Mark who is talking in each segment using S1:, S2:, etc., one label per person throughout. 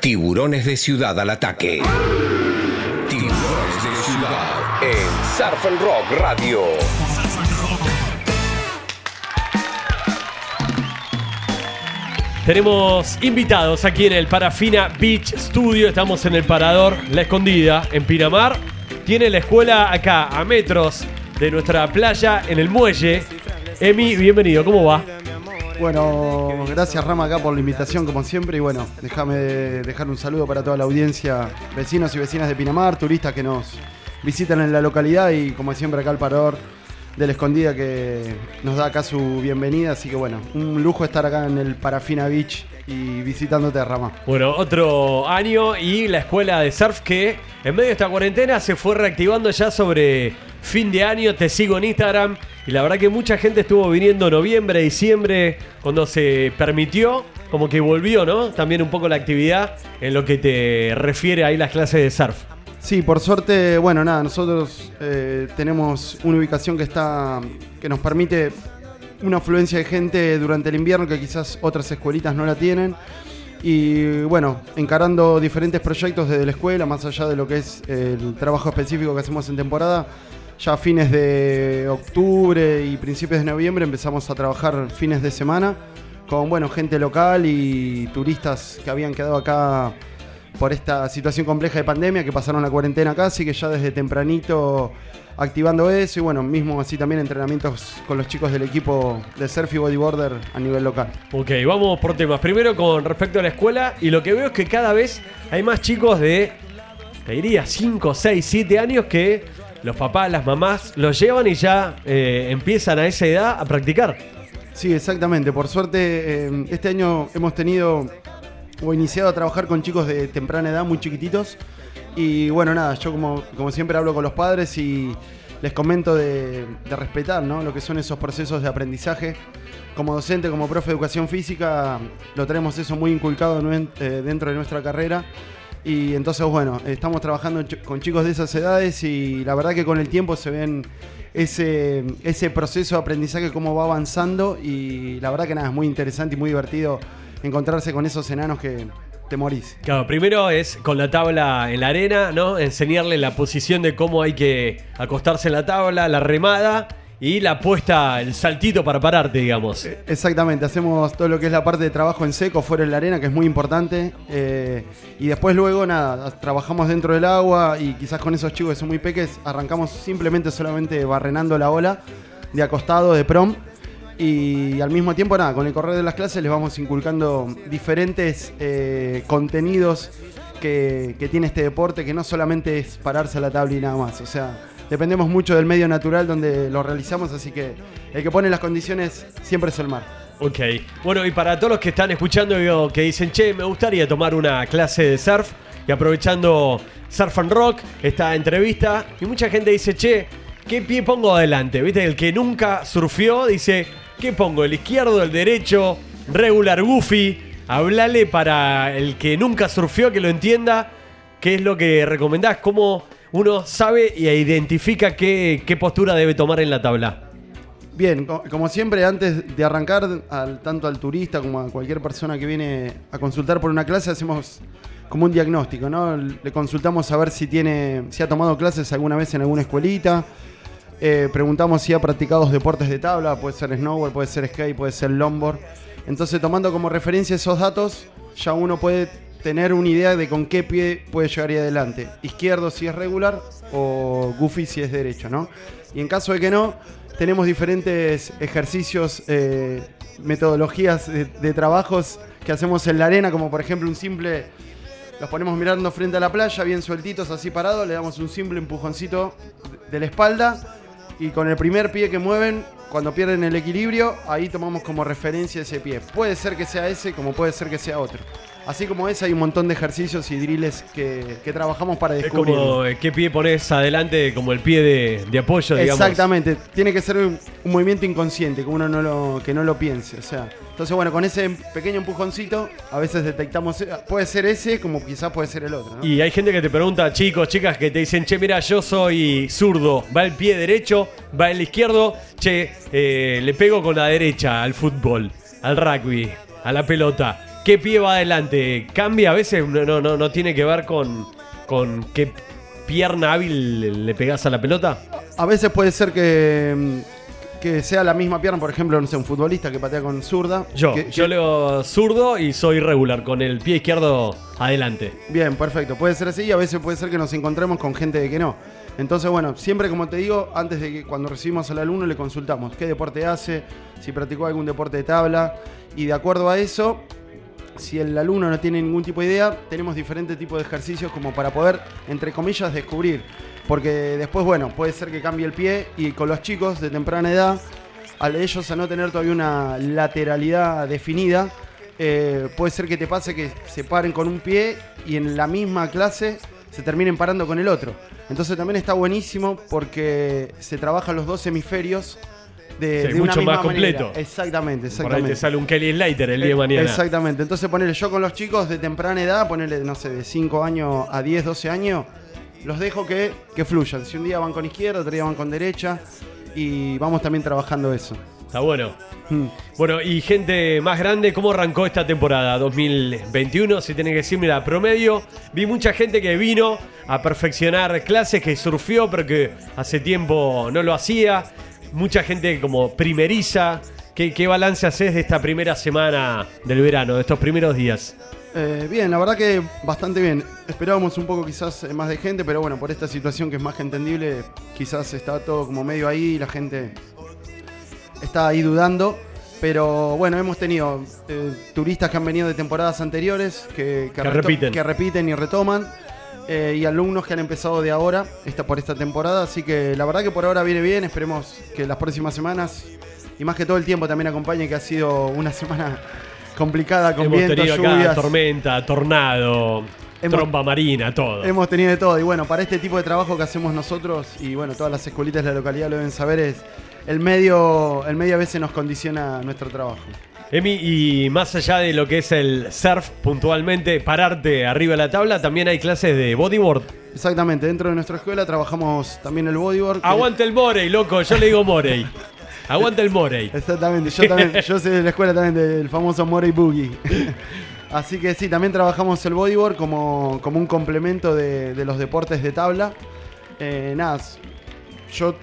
S1: Tiburones de Ciudad al ataque. Tiburones de Ciudad en Surf and Rock Radio.
S2: Tenemos invitados aquí en el Parafina Beach Studio. Estamos en el Parador La Escondida, en Pinamar. Tiene la escuela acá, a metros de nuestra playa, en el muelle. Emi, bienvenido, ¿cómo va?
S3: Bueno, gracias Rama acá por la invitación como siempre y bueno, déjame dejar un saludo para toda la audiencia, vecinos y vecinas de Pinamar, turistas que nos visitan en la localidad y como siempre acá al parador de la escondida que nos da acá su bienvenida, así que bueno, un lujo estar acá en el Parafina Beach y visitándote Rama.
S2: Bueno, otro año y la escuela de surf que en medio de esta cuarentena se fue reactivando ya sobre fin de año, te sigo en Instagram y la verdad que mucha gente estuvo viniendo noviembre, diciembre, cuando se permitió, como que volvió, ¿no? También un poco la actividad en lo que te refiere ahí las clases de surf.
S3: Sí, por suerte, bueno, nada, nosotros eh, tenemos una ubicación que está, que nos permite una afluencia de gente durante el invierno que quizás otras escuelitas no la tienen. Y bueno, encarando diferentes proyectos desde la escuela, más allá de lo que es el trabajo específico que hacemos en temporada, ya a fines de octubre y principios de noviembre empezamos a trabajar fines de semana con bueno, gente local y turistas que habían quedado acá por esta situación compleja de pandemia, que pasaron la cuarentena acá, así que ya desde tempranito activando eso y bueno, mismo así también entrenamientos con los chicos del equipo de surf y bodyboarder a nivel local.
S2: Ok, vamos por temas. Primero con respecto a la escuela y lo que veo es que cada vez hay más chicos de, te diría, 5, 6, 7 años que los papás, las mamás los llevan y ya eh, empiezan a esa edad a practicar.
S3: Sí, exactamente. Por suerte, eh, este año hemos tenido o iniciado a trabajar con chicos de temprana edad, muy chiquititos. Y bueno, nada, yo como, como siempre hablo con los padres y les comento de, respetar ¿no? lo que son esos procesos de aprendizaje. Como docente, como profe de educación física, lo tenemos eso muy inculcado eh, dentro de nuestra carrera. Y entonces, bueno, estamos trabajando con chicos de esas edades y la verdad que con el tiempo se ven ese, ese proceso de aprendizaje, cómo va avanzando y la verdad que nada, es muy interesante y muy divertido encontrarse con esos enanos que te morís.
S2: Claro, primero es con la tabla en la arena, ¿no? Enseñarle la posición de cómo hay que acostarse en la tabla, la remada y la puesta, el saltito para pararte, digamos.
S3: Exactamente, hacemos todo lo que es la parte de trabajo en seco, fuera en la arena, que es muy importante. Eh, y después luego, nada, trabajamos dentro del agua y quizás con esos chicos que son muy peques, arrancamos simplemente solamente barrenando la ola de acostado, de prom. Y al mismo tiempo, nada, con el correr de las clases les vamos inculcando diferentes eh, contenidos que, que tiene este deporte, que no solamente es pararse a la tabla y nada más. O sea, dependemos mucho del medio natural donde lo realizamos, así que el que pone las condiciones siempre es el mar.
S2: Ok, bueno, y para todos los que están escuchando, que dicen, che, me gustaría tomar una clase de surf, y aprovechando Surf and Rock, esta entrevista, y mucha gente dice, che, ¿qué pie pongo adelante? ¿Viste? El que nunca surfió dice, ¿qué pongo? ¿El izquierdo, el derecho? Regular, goofy. Hablale para el que nunca surfió, que lo entienda, qué es lo que recomendás, cómo uno sabe y identifica qué, postura debe tomar en la tabla.
S3: Bien, como siempre, antes de arrancar, tanto al turista como a cualquier persona que viene a consultar por una clase, hacemos como un diagnóstico, ¿no? Le consultamos a ver si tiene, si ha tomado clases alguna vez en alguna escuelita. Eh, preguntamos si ha practicado deportes de tabla, puede ser snowboard, puede ser skate, puede ser longboard. Entonces, tomando como referencia esos datos, ya uno puede tener una idea de con qué pie puede llegar ahí adelante. Izquierdo si es regular o goofy si es derecho, ¿no? Y en caso de que no, tenemos diferentes ejercicios, eh, metodologías de, trabajos que hacemos en la arena, como por ejemplo un simple, los ponemos mirando frente a la playa, bien sueltitos, así parados, le damos un simple empujoncito de la espalda y con el primer pie que mueven, cuando pierden el equilibrio, ahí tomamos como referencia ese pie. Puede ser que sea ese, como puede ser que sea otro. Así como es, hay un montón de ejercicios y drills que, trabajamos para descubrir.
S2: Es como, eh, ¿qué pie pones adelante? Como el pie de, apoyo, digamos.
S3: Exactamente. Tiene que ser un, movimiento inconsciente, que uno no lo, que no lo piense. O sea, entonces, bueno, con ese pequeño empujoncito, a veces detectamos, puede ser ese, como quizás puede ser el otro.
S2: Y hay gente que te pregunta, chicos, chicas, que te dicen, che, mira, yo soy zurdo, va el pie derecho, va el izquierdo, che, eh, le pego con la derecha al fútbol, al rugby, a la pelota ¿Qué pie va adelante? ¿Cambia a veces? No, no, no, no tiene que ver con, con qué pierna hábil le- pegás a la pelota.
S3: A veces puede ser que, mm, que sea la misma pierna, por ejemplo, no sé, un futbolista que patea con zurda.
S2: Yo,
S3: que-
S2: yo
S3: que-
S2: leo zurdo y soy regular, con el pie izquierdo adelante.
S3: Bien, perfecto. Puede ser así y a veces puede ser que nos encontremos con gente que no. Entonces, bueno, siempre como te digo, antes de que cuando recibimos al alumno le consultamos qué deporte hace, si practicó algún deporte de tabla y de acuerdo a eso, si el alumno no tiene ningún tipo de idea, tenemos diferentes tipos de ejercicios como para poder, entre comillas, descubrir. Porque después, bueno, puede ser que cambie el pie y con los chicos de temprana edad, al ellos a no tener todavía una lateralidad definida, eh, puede ser que te pase que se paren con un pie y en la misma clase se terminen parando con el otro. Entonces también está buenísimo porque se trabajan los dos hemisferios de,
S2: Sí,
S3: de una
S2: mucho
S3: misma
S2: más completo.
S3: manera. Exactamente,
S2: Por ahí
S3: exactamente.
S2: te sale un Kelly Slater el día de mañana.
S3: Exactamente. Entonces ponerle yo con los chicos de temprana edad, ponerle, no sé, de 5 años a 10, 12 años, los dejo que, que fluyan. Si un día van con izquierda, otro día van con derecha y vamos también trabajando eso.
S2: Está bueno.
S3: Mm.
S2: Bueno, y gente más grande, ¿cómo arrancó esta temporada 2021? Si tiene que decir, mira, promedio, vi mucha gente que vino a perfeccionar clases, que surfió, pero que hace tiempo no lo hacía. Mucha gente como primeriza. ¿Qué, qué balance haces de esta primera semana del verano, de estos primeros días?
S3: Eh, bien, la verdad que bastante bien. Esperábamos un poco quizás eh, más de gente, pero bueno, por esta situación que es más que entendible, quizás está todo como medio ahí y la gente está ahí dudando. Pero bueno, hemos tenido eh, turistas que han venido de temporadas anteriores, que,
S2: Que repiten.
S3: que repiten y retoman, eh, y alumnos que han empezado de ahora, esta, por esta temporada. Así que la verdad que por ahora viene bien, esperemos que las próximas semanas, y más que todo el tiempo también acompañe, que ha sido una semana complicada con
S2: Hemos
S3: vientos,
S2: tenido acá
S3: lluvias.
S2: tormenta, tornado,
S3: Hemos-
S2: tromba marina, todo.
S3: Hemos tenido de todo. Y bueno, para este tipo de trabajo que hacemos nosotros, y bueno, todas las escuelitas de la localidad lo deben saber, es el medio, el medio a veces nos condiciona nuestro trabajo.
S2: Emi, y más allá de lo que es el surf puntualmente, pararte arriba de la tabla, también hay clases de bodyboard.
S3: Exactamente, dentro de nuestra escuela trabajamos también el bodyboard.
S2: Aguante el Morey, loco, yo le digo Morey. Aguante el Morey.
S3: Exactamente, yo también, yo soy de la escuela también del famoso Morey Boogie. Así que sí, también trabajamos el bodyboard como, como un complemento de, de los deportes de tabla. Eh, nada, yo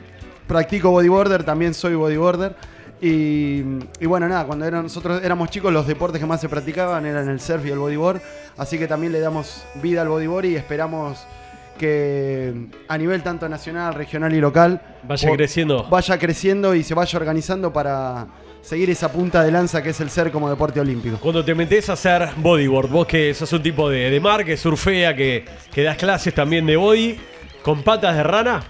S3: practico bodyboarder, también soy bodyboarder. Y, y bueno, nada, cuando eran- nosotros éramos chicos, los deportes que más se practicaban eran el surf y el bodyboard. Así que también le damos vida al bodyboard y esperamos que a nivel tanto nacional, regional y local
S2: Vaya creciendo.
S3: vaya creciendo y se vaya organizando para seguir esa punta de lanza que es el ser como deporte olímpico.
S2: Cuando te metes a hacer bodyboard, vos que sos un tipo de, de mar, que surfea, que, que das clases también de body, ¿con patas de rana?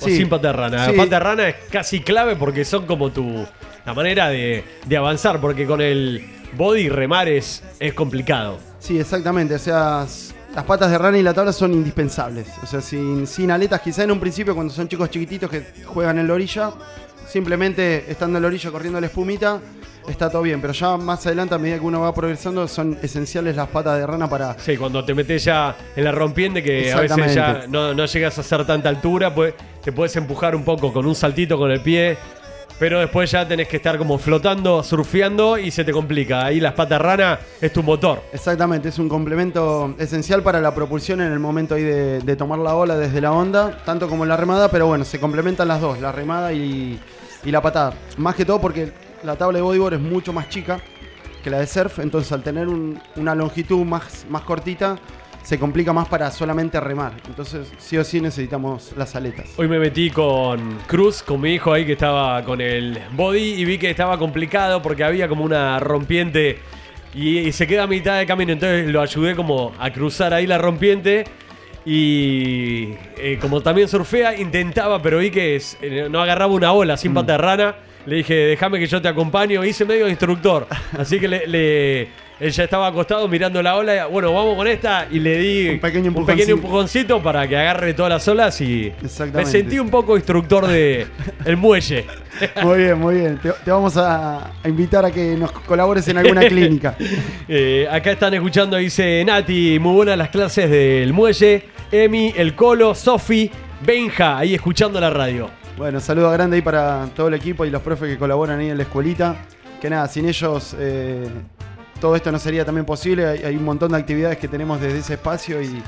S2: ¿O
S3: Sí.
S2: sin patas de rana?
S3: Sí.
S2: La pata de rana es casi clave porque son como tu la manera de, de avanzar, porque con el body remar es, es complicado.
S3: Sí, exactamente. O sea, las patas de rana y la tabla son indispensables. O sea, sin, sin aletas, quizá en un principio cuando son chicos chiquititos que juegan en la orilla, simplemente estando en la orilla corriendo la espumita, está todo bien. Pero ya más adelante, a medida que uno va progresando, son esenciales las patas de rana para...
S2: Sí, cuando te metes ya en la rompiente, que a veces ya no, no llegas a hacer tanta altura, pues te puedes empujar un poco con un saltito con el pie. Pero después ya tenés que estar como flotando, surfeando y se te complica. Ahí las patas rana es tu motor.
S3: Exactamente, es un complemento esencial para la propulsión en el momento ahí de, de tomar la ola desde la onda, tanto como la remada, pero bueno, se complementan las dos, la remada y, y la patada. Más que todo porque la tabla de bodyboard es mucho más chica que la de surf, entonces al tener un- una longitud más, más cortita, se complica más para solamente remar. Entonces, sí o sí necesitamos las aletas.
S2: Hoy me metí con Cruz, con mi hijo ahí que estaba con el body y vi que estaba complicado porque había como una rompiente y, y se queda a mitad de camino. Entonces lo ayudé como a cruzar ahí la rompiente y eh, como también surfea, intentaba, pero vi que es- eh, no agarraba una ola sin pata de rana. Le dije, déjame que yo te acompaño. Hice medio instructor. Así que le, le- él ya estaba acostado mirando la ola. Bueno, vamos con esta. Y le di
S3: Un pequeño
S2: un pequeño
S3: empujoncito.
S2: para que agarre todas las olas. Y me sentí un poco instructor de el muelle.
S3: Muy bien, muy bien. Te, te vamos a, a invitar a que nos colabores en alguna clínica.
S2: Eh, acá están escuchando, dice Nati, muy buenas las clases del muelle. Emi, el Colo, Sofi, Benja, ahí escuchando la radio.
S3: Bueno, saludo grande ahí para todo el equipo y los profes que colaboran ahí en la escuelita. Que nada, sin ellos eh, todo esto no sería también posible. Hay, un montón de actividades que tenemos desde ese espacio y,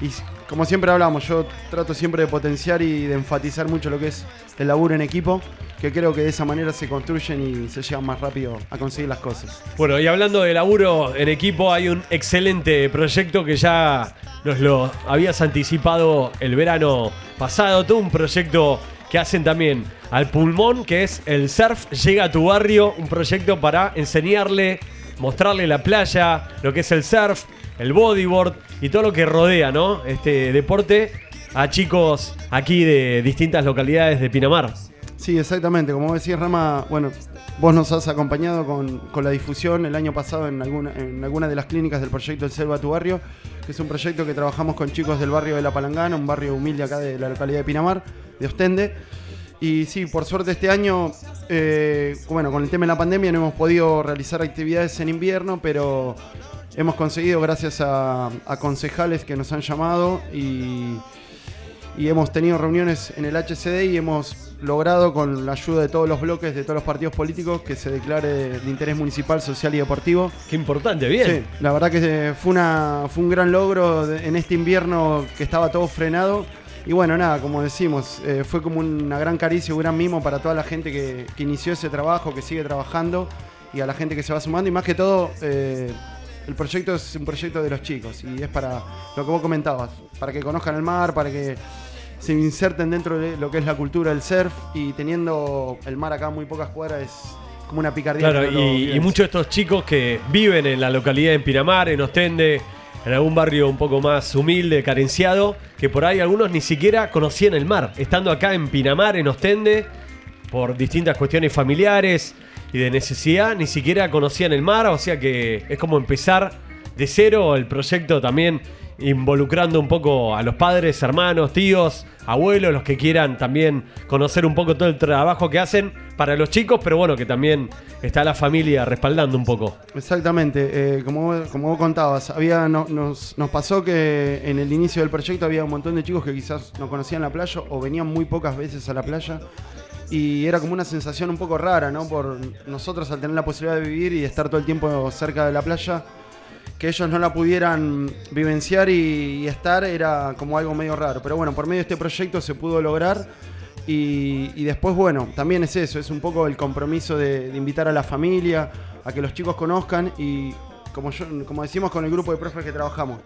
S3: y como siempre hablamos, yo trato siempre de potenciar y de enfatizar mucho lo que es el laburo en equipo, que creo que de esa manera se construyen y se llegan más rápido a conseguir las cosas.
S2: Bueno, y hablando de laburo en equipo, hay un excelente proyecto que ya nos lo habías anticipado el verano pasado. Todo un proyecto que hacen también al pulmón, que es el surf llega a tu barrio, un proyecto para enseñarle, mostrarle la playa, lo que es el surf, el bodyboard y todo lo que rodea, ¿no? Este deporte a chicos aquí de distintas localidades de Pinamar.
S3: Sí, exactamente. Como decías, Rama, bueno, vos nos has acompañado con, con la difusión el año pasado en alguna, en alguna de las clínicas del proyecto El Selva tu Barrio, que es un proyecto que trabajamos con chicos del barrio de La Palangana, un barrio humilde acá de la localidad de Pinamar, de Ostende. Y sí, por suerte este año, eh, bueno, con el tema de la pandemia no hemos podido realizar actividades en invierno, pero hemos conseguido gracias a, a concejales que nos han llamado y, y hemos tenido reuniones en el HCD y hemos logrado con la ayuda de todos los bloques, de todos los partidos políticos, que se declare de interés municipal, social y deportivo.
S2: Qué importante, bien.
S3: Sí, la verdad que fue, una, fue un gran logro de- en este invierno que estaba todo frenado. Y bueno, nada, como decimos, eh, fue como una gran caricia, un gran mimo para toda la gente que, que inició ese trabajo, que sigue trabajando y a la gente que se va sumando. Y más que todo, eh, el proyecto es un proyecto de los chicos y es para lo que vos comentabas, para que conozcan el mar, para que se inserten dentro de lo que es la cultura del surf y teniendo el mar acá muy pocas cuadras es como una picardía.
S2: Claro, y, y muchos de estos chicos que viven en la localidad de Pinamar, en Ostende, en algún barrio un poco más humilde, carenciado, que por ahí algunos ni siquiera conocían el mar. Estando acá en Pinamar, en Ostende, por distintas cuestiones familiares y de necesidad, ni siquiera conocían el mar, o sea que es como empezar de cero el proyecto también involucrando un poco a los padres, hermanos, tíos, abuelos, los que quieran también conocer un poco todo el trabajo que hacen para los chicos, pero bueno, que también está la familia respaldando un poco.
S3: Exactamente, eh, como, como vos contabas, había, no- nos, nos pasó que en el inicio del proyecto había un montón de chicos que quizás no conocían la playa o venían muy pocas veces a la playa y era como una sensación un poco rara, ¿no? Por nosotros al tener la posibilidad de vivir y estar todo el tiempo cerca de la playa, que ellos no la pudieran vivenciar y, estar era como algo medio raro. Pero bueno, por medio de este proyecto se pudo lograr y, y después, bueno, también es eso, es un poco el compromiso de, de invitar a la familia, a que los chicos conozcan y como, yo, como decimos con el grupo de profes que trabajamos,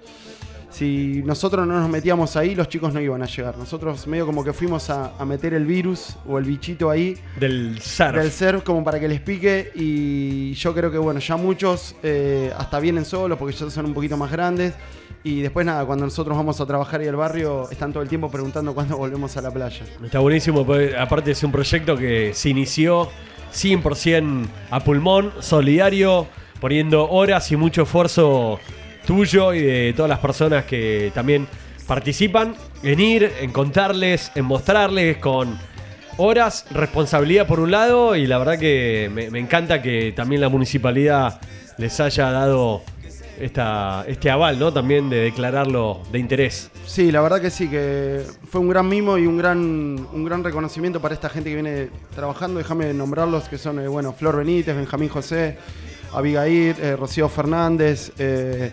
S3: si nosotros no nos metíamos ahí, los chicos no iban a llegar. Nosotros medio como que fuimos a, a meter el virus o el bichito ahí
S2: Del surf.
S3: del surf como para que les pique y yo creo que bueno, ya muchos eh, hasta vienen solos porque ya son un poquito más grandes y después nada, cuando nosotros vamos a trabajar y al barrio están todo el tiempo preguntando cuándo volvemos a la playa.
S2: Está buenísimo, porque aparte es un proyecto que se inició 100% a pulmón, solidario, poniendo horas y mucho esfuerzo tuyo y de todas las personas que también participan en ir, en contarles, en mostrarles con horas, responsabilidad por un lado y la verdad que me, encanta que también la municipalidad les haya dado esta, este aval, ¿no? También de declararlo de interés.
S3: Sí, la verdad que sí, que fue un gran mimo y un gran, un gran reconocimiento para esta gente que viene trabajando. Déjame nombrarlos, que son, eh, bueno, Flor Benítez, Benjamín José, Abigail, eh, Rocío Fernández, eh,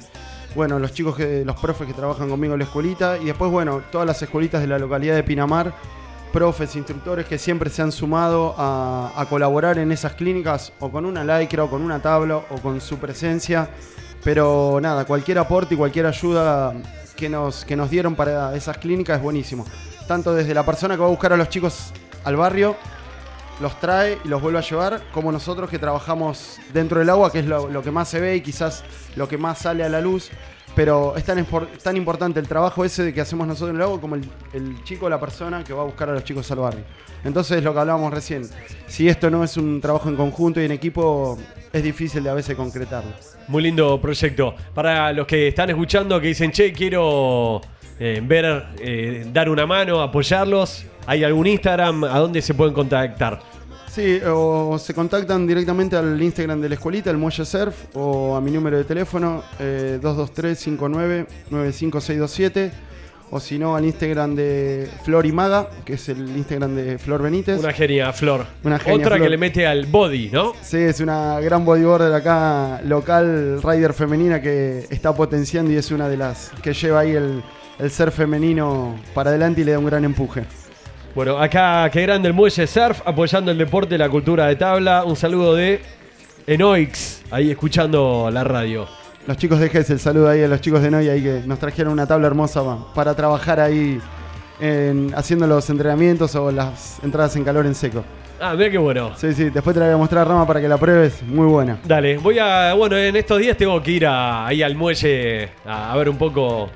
S3: bueno, los chicos, que, los profes que trabajan conmigo en la escuelita y después, bueno, todas las escuelitas de la localidad de Pinamar, profes, instructores que siempre se han sumado a, colaborar en esas clínicas o con una lycra o con una tabla o con su presencia. Pero nada, cualquier aporte y cualquier ayuda que nos, que nos dieron para esas clínicas es buenísimo. Tanto desde la persona que va a buscar a los chicos al barrio, los trae y los vuelve a llevar, como nosotros que trabajamos dentro del agua, que es lo, que más se ve y quizás lo que más sale a la luz. Pero es tan, tan importante el trabajo ese de que hacemos nosotros en el agua como el, chico, la persona que va a buscar a los chicos al barrio. Entonces, lo que hablábamos recién, si esto no es un trabajo en conjunto y en equipo, es difícil de a veces concretarlo.
S2: Muy lindo proyecto. Para los que están escuchando, que dicen, che, quiero eh, ver, eh, dar una mano, apoyarlos. ¿Hay algún Instagram? ¿A dónde se pueden contactar?
S3: Sí, o se contactan directamente al Instagram de la escuelita, el Muelle Surf, o a mi número de teléfono, eh, 223-59-95627, o si no al Instagram de Flor y Maga, que es el Instagram de Flor Benítez.
S2: Una genia, Flor.
S3: Una genia,
S2: Otra
S3: Flor.
S2: que le mete al body, ¿no?
S3: Sí, es una gran bodyboarder acá, local, rider femenina que está potenciando y es una de las que lleva ahí el, el ser femenino para adelante y le da un gran empuje.
S2: Bueno, acá, qué grande el muelle surf, apoyando el deporte y la cultura de tabla. Un saludo de Enoix, ahí escuchando la radio.
S3: Los chicos de GES, el saludo ahí a los chicos de Noy ahí que nos trajeron una tabla hermosa pa- para trabajar ahí en- haciendo los entrenamientos o las entradas en calor en seco.
S2: Ah, mira qué bueno.
S3: Sí, sí, después te la voy a mostrar Rama para que la pruebes, muy buena.
S2: Dale, voy a. Bueno, en estos días tengo que ir a- ahí al muelle a, a ver un poco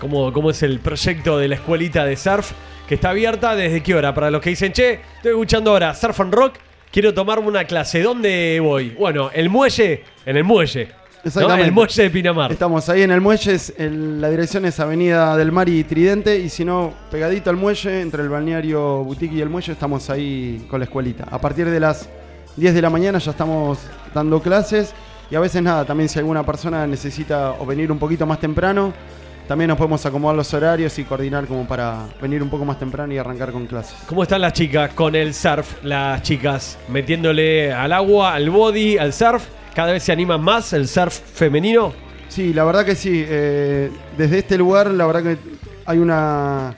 S2: cómo, cómo es el proyecto de la escuelita de surf, que está abierta desde qué hora. Para los que dicen, che, estoy escuchando ahora Surf and Rock, quiero tomarme una clase. ¿Dónde voy? Bueno, el muelle, en el muelle. ¿no?
S3: Exactamente.
S2: El muelle de Pinamar.
S3: Estamos ahí en el muelle, es el- la dirección es Avenida del Mar y Tridente, y si no, pegadito al muelle, entre el balneario Boutique y el muelle, estamos ahí con la escuelita. A partir de las 10 de la mañana ya estamos dando clases, y a veces nada, también si alguna persona necesita o venir un poquito más temprano, también nos podemos acomodar los horarios y coordinar como para venir un poco más temprano y arrancar con clases.
S2: ¿Cómo están las chicas con el surf? Las chicas metiéndole al agua, al body, al surf. Cada vez se animan más el surf femenino.
S3: Sí, la verdad que sí. eh, desde este lugar, la verdad que hay una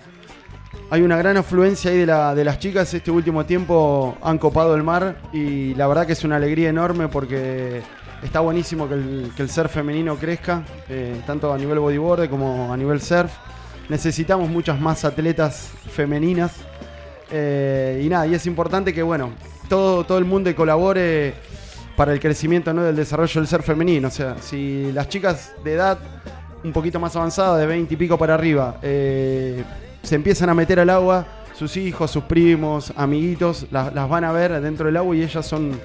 S3: hay una gran afluencia ahí de, la- de las chicas. Este último tiempo han copado el mar y la verdad que es una alegría enorme porque está buenísimo que el, que el surf femenino crezca, eh, tanto a nivel bodyboard como a nivel surf. Necesitamos muchas más atletas femeninas. eh, y nada, y es importante que bueno, todo, todo el mundo colabore para el crecimiento ¿no? del desarrollo del ser femenino. O sea, si las chicas de edad un poquito más avanzada, de 20 y pico para arriba, eh, se empiezan a meter al agua, sus hijos, sus primos, amiguitos, las, las van a ver dentro del agua y ellas son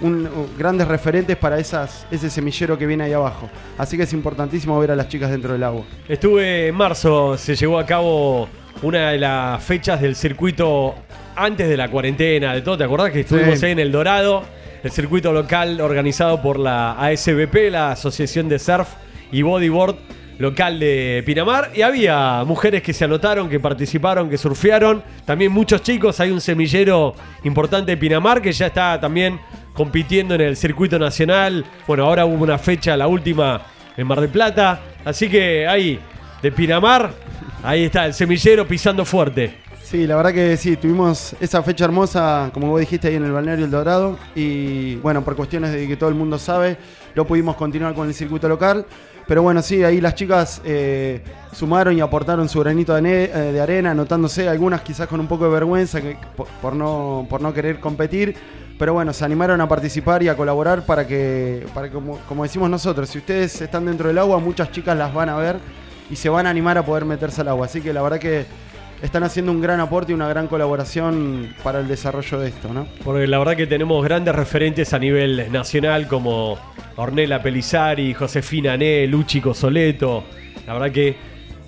S3: un- uh, grandes referentes para esas, ese semillero que viene ahí abajo. Así que es importantísimo ver a las chicas dentro del agua.
S2: Estuve en marzo, se llevó a cabo una de las fechas del circuito antes de la cuarentena, de todo. ¿Te acordás que estuvimos
S3: Sí.
S2: ahí en El Dorado? El circuito local organizado por la ASBP, la Asociación de Surf y Bodyboard local de Pinamar. Y había mujeres que se anotaron, que participaron, que surfearon. También muchos chicos. Hay un semillero importante de Pinamar que ya está también compitiendo en el circuito nacional. Bueno, ahora hubo una fecha, la última en Mar del Plata. Así que ahí, de Pinamar, ahí está el semillero pisando fuerte.
S3: Sí, la verdad que sí, tuvimos esa fecha hermosa, como vos dijiste, ahí en el Balneario El Dorado. Y bueno, por cuestiones de que todo el mundo sabe, no pudimos continuar con el circuito local. Pero bueno, sí, ahí las chicas eh, sumaron y aportaron su granito de, eh, de arena, anotándose, algunas quizás con un poco de vergüenza que, por, no, por no querer competir. Pero bueno, se animaron a participar y a colaborar para que, para como, como decimos nosotros, si ustedes están dentro del agua, muchas chicas las van a ver y se van a animar a poder meterse al agua. Así que la verdad que están haciendo un gran aporte y una gran colaboración para el desarrollo de esto, ¿no?
S2: Porque la verdad que tenemos grandes referentes a nivel nacional como Ornella Pelizari, Josefina Né, Luchi Cosoleto. La verdad que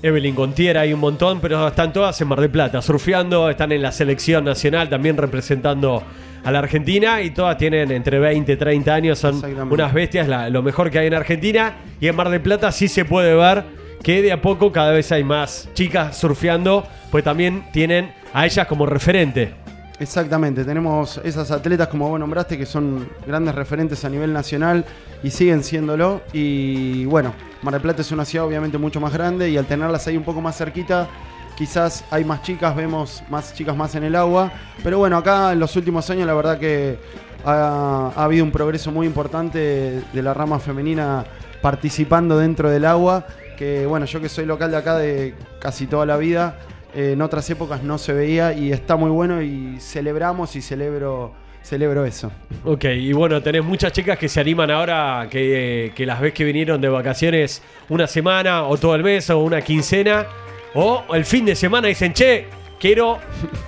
S2: Evelyn Contiera hay un montón, pero están todas en Mar del Plata, surfeando, están en la selección nacional también representando a la Argentina y todas tienen entre 20 y 30 años, son unas bestias, la- lo mejor que hay en Argentina. Y en Mar del Plata sí se puede ver que de a poco cada vez hay más chicas surfeando, pues también tienen a ellas como referente.
S3: Exactamente, tenemos esas atletas como vos nombraste que son grandes referentes a nivel nacional y siguen siéndolo. Y bueno, Mar del Plata es una ciudad obviamente mucho más grande y al tenerlas ahí un poco más cerquita, quizás hay más chicas, vemos más chicas más en el agua. Pero bueno, acá en los últimos años la verdad que ha, ha habido un progreso muy importante de la rama femenina participando dentro del agua. Que bueno, yo que soy local de acá de casi toda la vida, eh, en otras épocas no se veía y está muy bueno y celebramos y celebro, celebro eso.
S2: Ok, y bueno, tenés muchas chicas que se animan ahora, que, que las ves que vinieron de vacaciones una semana o todo el mes o una quincena, o el fin de semana dicen, che, quiero,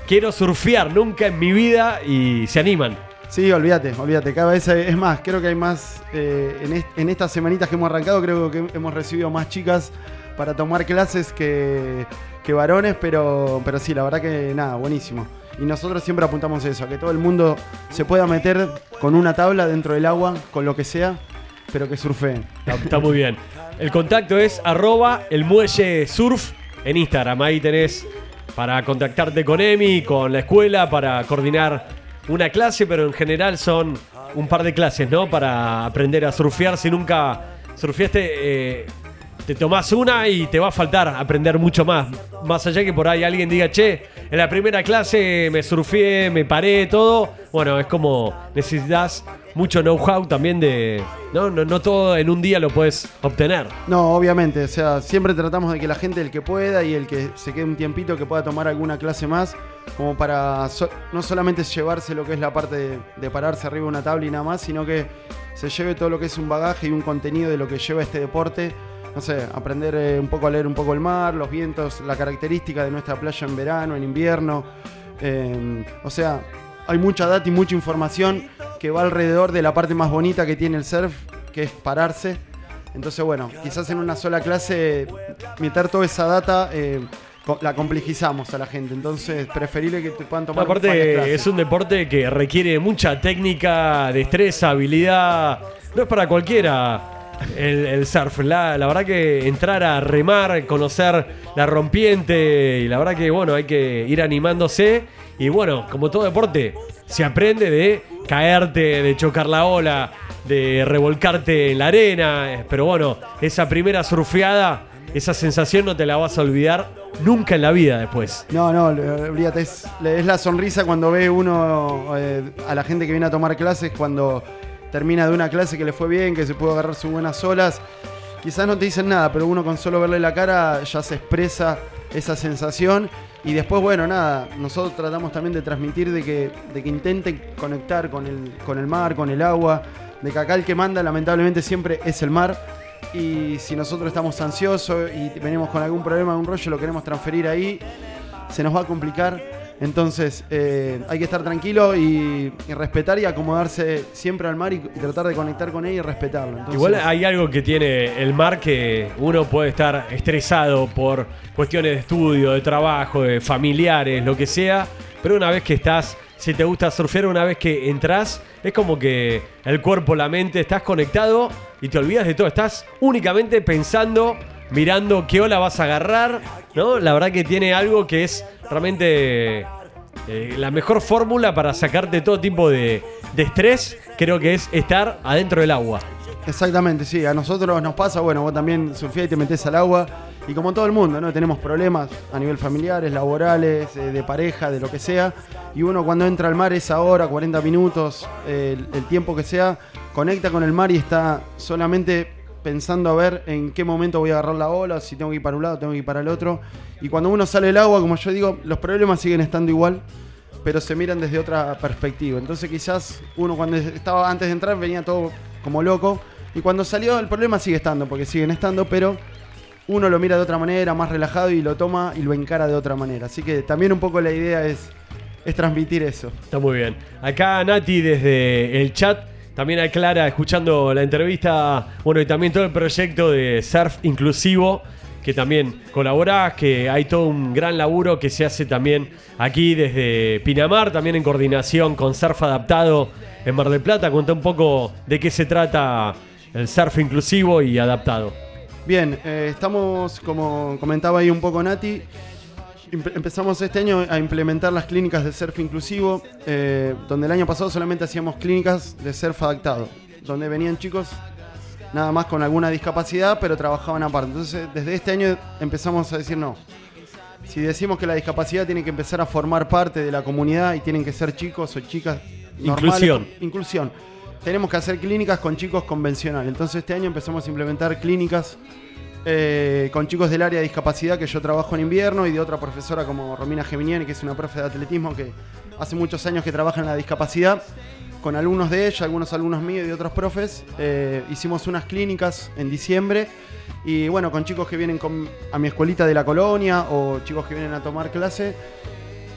S2: quiero surfear, nunca en mi vida, y se animan.
S3: Sí, olvídate, olvídate. Cada vez hay- es más, creo que hay más. eh, en, est- en estas semanitas que hemos arrancado, creo que hemos recibido más chicas para tomar clases que, que varones, pero, pero sí, la verdad que nada, buenísimo. Y nosotros siempre apuntamos eso, a que todo el mundo se pueda meter con una tabla dentro del agua, con lo que sea, pero que surfeen.
S2: Está, está muy bien. El contacto es arroba el muelle surf en Instagram. Ahí tenés para contactarte con Emi, con la escuela, para coordinar una clase, pero en general son un par de clases, ¿no? Para aprender a surfear. Si nunca surfeaste, eh, te tomás una y te va a faltar aprender mucho más. Más allá que por ahí alguien diga, che, en la primera clase me surfeé, me paré, todo. Bueno, es como necesitas mucho know-how también de. ¿no? ¿no? No todo en un día lo puedes obtener.
S3: No, obviamente, o sea, siempre tratamos de que la gente, el que pueda y el que se quede un tiempito, que pueda tomar alguna clase más, como para no solamente llevarse lo que es la parte de, de pararse arriba de una tabla y nada más, sino que se lleve todo lo que es un bagaje y un contenido de lo que lleva este deporte. No sé, aprender eh, un poco a leer un poco el mar, los vientos, la característica de nuestra playa en verano, en invierno. Eh, o sea, hay mucha data y mucha información que va alrededor de la parte más bonita que tiene el surf, que es pararse. Entonces, bueno, quizás en una sola clase meter toda esa data eh, la complejizamos a la gente. Entonces, preferible que te puedan tomar
S2: Aparte, es un deporte que requiere mucha técnica, destreza, habilidad. No es para cualquiera el, surf. La, la verdad que entrar a remar, conocer la rompiente, y la verdad que, bueno, hay que ir animándose. Y bueno, como todo deporte, se aprende de caerte, de chocar la ola, de revolcarte en la arena. Pero bueno, esa primera surfeada, esa sensación no te la vas a olvidar nunca en la vida después.
S3: No, no, olvídate, es, es la sonrisa cuando ve uno eh, a la gente que viene a tomar clases, cuando termina de una clase que le fue bien, que se pudo agarrar sus buenas olas. Quizás no te dicen nada, pero uno con solo verle la cara ya se expresa esa sensación. Y después, bueno, nada, nosotros tratamos también de transmitir de que, de que intenten conectar con el, con el mar, con el agua, de que acá el que manda lamentablemente siempre es el mar. Y si nosotros estamos ansiosos y venimos con algún problema, algún rollo, lo queremos transferir ahí, se nos va a complicar. Entonces eh, hay que estar tranquilo y, respetar y acomodarse siempre al mar y, tratar de conectar con él y respetarlo.
S2: Igual hay algo que tiene el mar que uno puede estar estresado por cuestiones de estudio, de trabajo, de familiares, lo que sea, pero una vez que estás, si te gusta surfear, una vez que entras, es como que el cuerpo, la mente, estás conectado y te olvidas de todo, estás únicamente pensando, mirando qué ola vas a agarrar, ¿no? La verdad que tiene algo que es realmente eh, la mejor fórmula para sacarte todo tipo de, estrés, creo que es estar adentro del agua.
S3: Exactamente, sí. A nosotros nos pasa, bueno, vos también surfeás y te metés al agua. Y como todo el mundo, ¿no? Tenemos problemas a nivel familiares, laborales, eh, de pareja, de lo que sea. Y uno cuando entra al mar esa hora, 40 minutos, el tiempo que sea, conecta con el mar y está solamente pensando a ver en qué momento voy a agarrar la ola, si tengo que ir para un lado, tengo que ir para el otro. Y cuando uno sale del agua, como yo digo, los problemas siguen estando igual, pero se miran desde otra perspectiva. Entonces quizás uno cuando estaba antes de entrar venía todo como loco y cuando salió el problema sigue estando, porque siguen estando, pero uno lo mira de otra manera, más relajado y lo toma y lo encara de otra manera. Así que también un poco la idea es, es transmitir eso.
S2: Está muy bien. Acá Nati desde el chat también aclara, escuchando la entrevista, bueno, y también todo el proyecto de surf inclusivo, que también colaborás, que hay todo un gran laburo que se hace también aquí desde Pinamar, también en coordinación con Surf Adaptado en Mar del Plata. Cuenta un poco de qué se trata el surf inclusivo y adaptado.
S3: Bien, eh, estamos, como comentaba ahí un poco Nati, empezamos este año a implementar las clínicas de surf inclusivo, eh, donde el año pasado solamente hacíamos clínicas de surf adaptado, donde venían chicos nada más con alguna discapacidad, pero trabajaban aparte. Entonces, desde este año empezamos a decir no. Si decimos que la discapacidad tiene que empezar a formar parte de la comunidad y tienen que ser chicos o chicas normales,
S2: Inclusión.
S3: inclusión. Tenemos que hacer clínicas con chicos convencionales. Entonces este año empezamos a implementar clínicas eh, con chicos del área de discapacidad que yo trabajo en invierno y de otra profesora como Romina Geminiani, que es una profe de atletismo que hace muchos años que trabaja en la discapacidad. Con algunos de ella, algunos alumnos míos y de otros profes, eh, hicimos unas clínicas en diciembre y bueno, con chicos que vienen a mi escuelita de la colonia o chicos que vienen a tomar clase,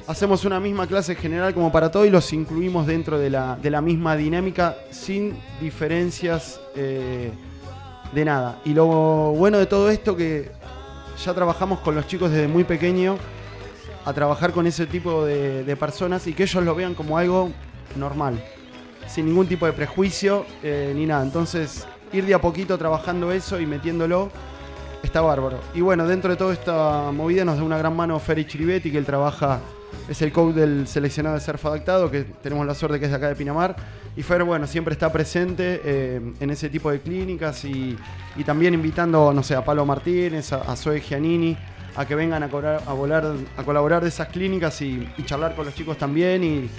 S3: hacemos una misma clase general como para todo y los incluimos dentro de la, de la misma dinámica sin diferencias eh, de nada. Y lo bueno de todo esto que ya trabajamos con los chicos desde muy pequeño a trabajar con ese tipo de, personas y que ellos lo vean como algo normal, sin ningún tipo de prejuicio eh, ni nada. Entonces, ir de a poquito trabajando eso y metiéndolo está bárbaro. Y bueno, dentro de toda esta movida nos da una gran mano Ferry Chiribetti, que él trabaja, es el coach del seleccionado de surf adaptado, que tenemos la suerte que es de acá de Pinamar. Y Fer, bueno, siempre está presente eh, en ese tipo de clínicas y, y también invitando, no sé, a Pablo Martínez, a, a Zoe Giannini, a que vengan a, volar, a colaborar de esas clínicas y, y charlar con los chicos también y,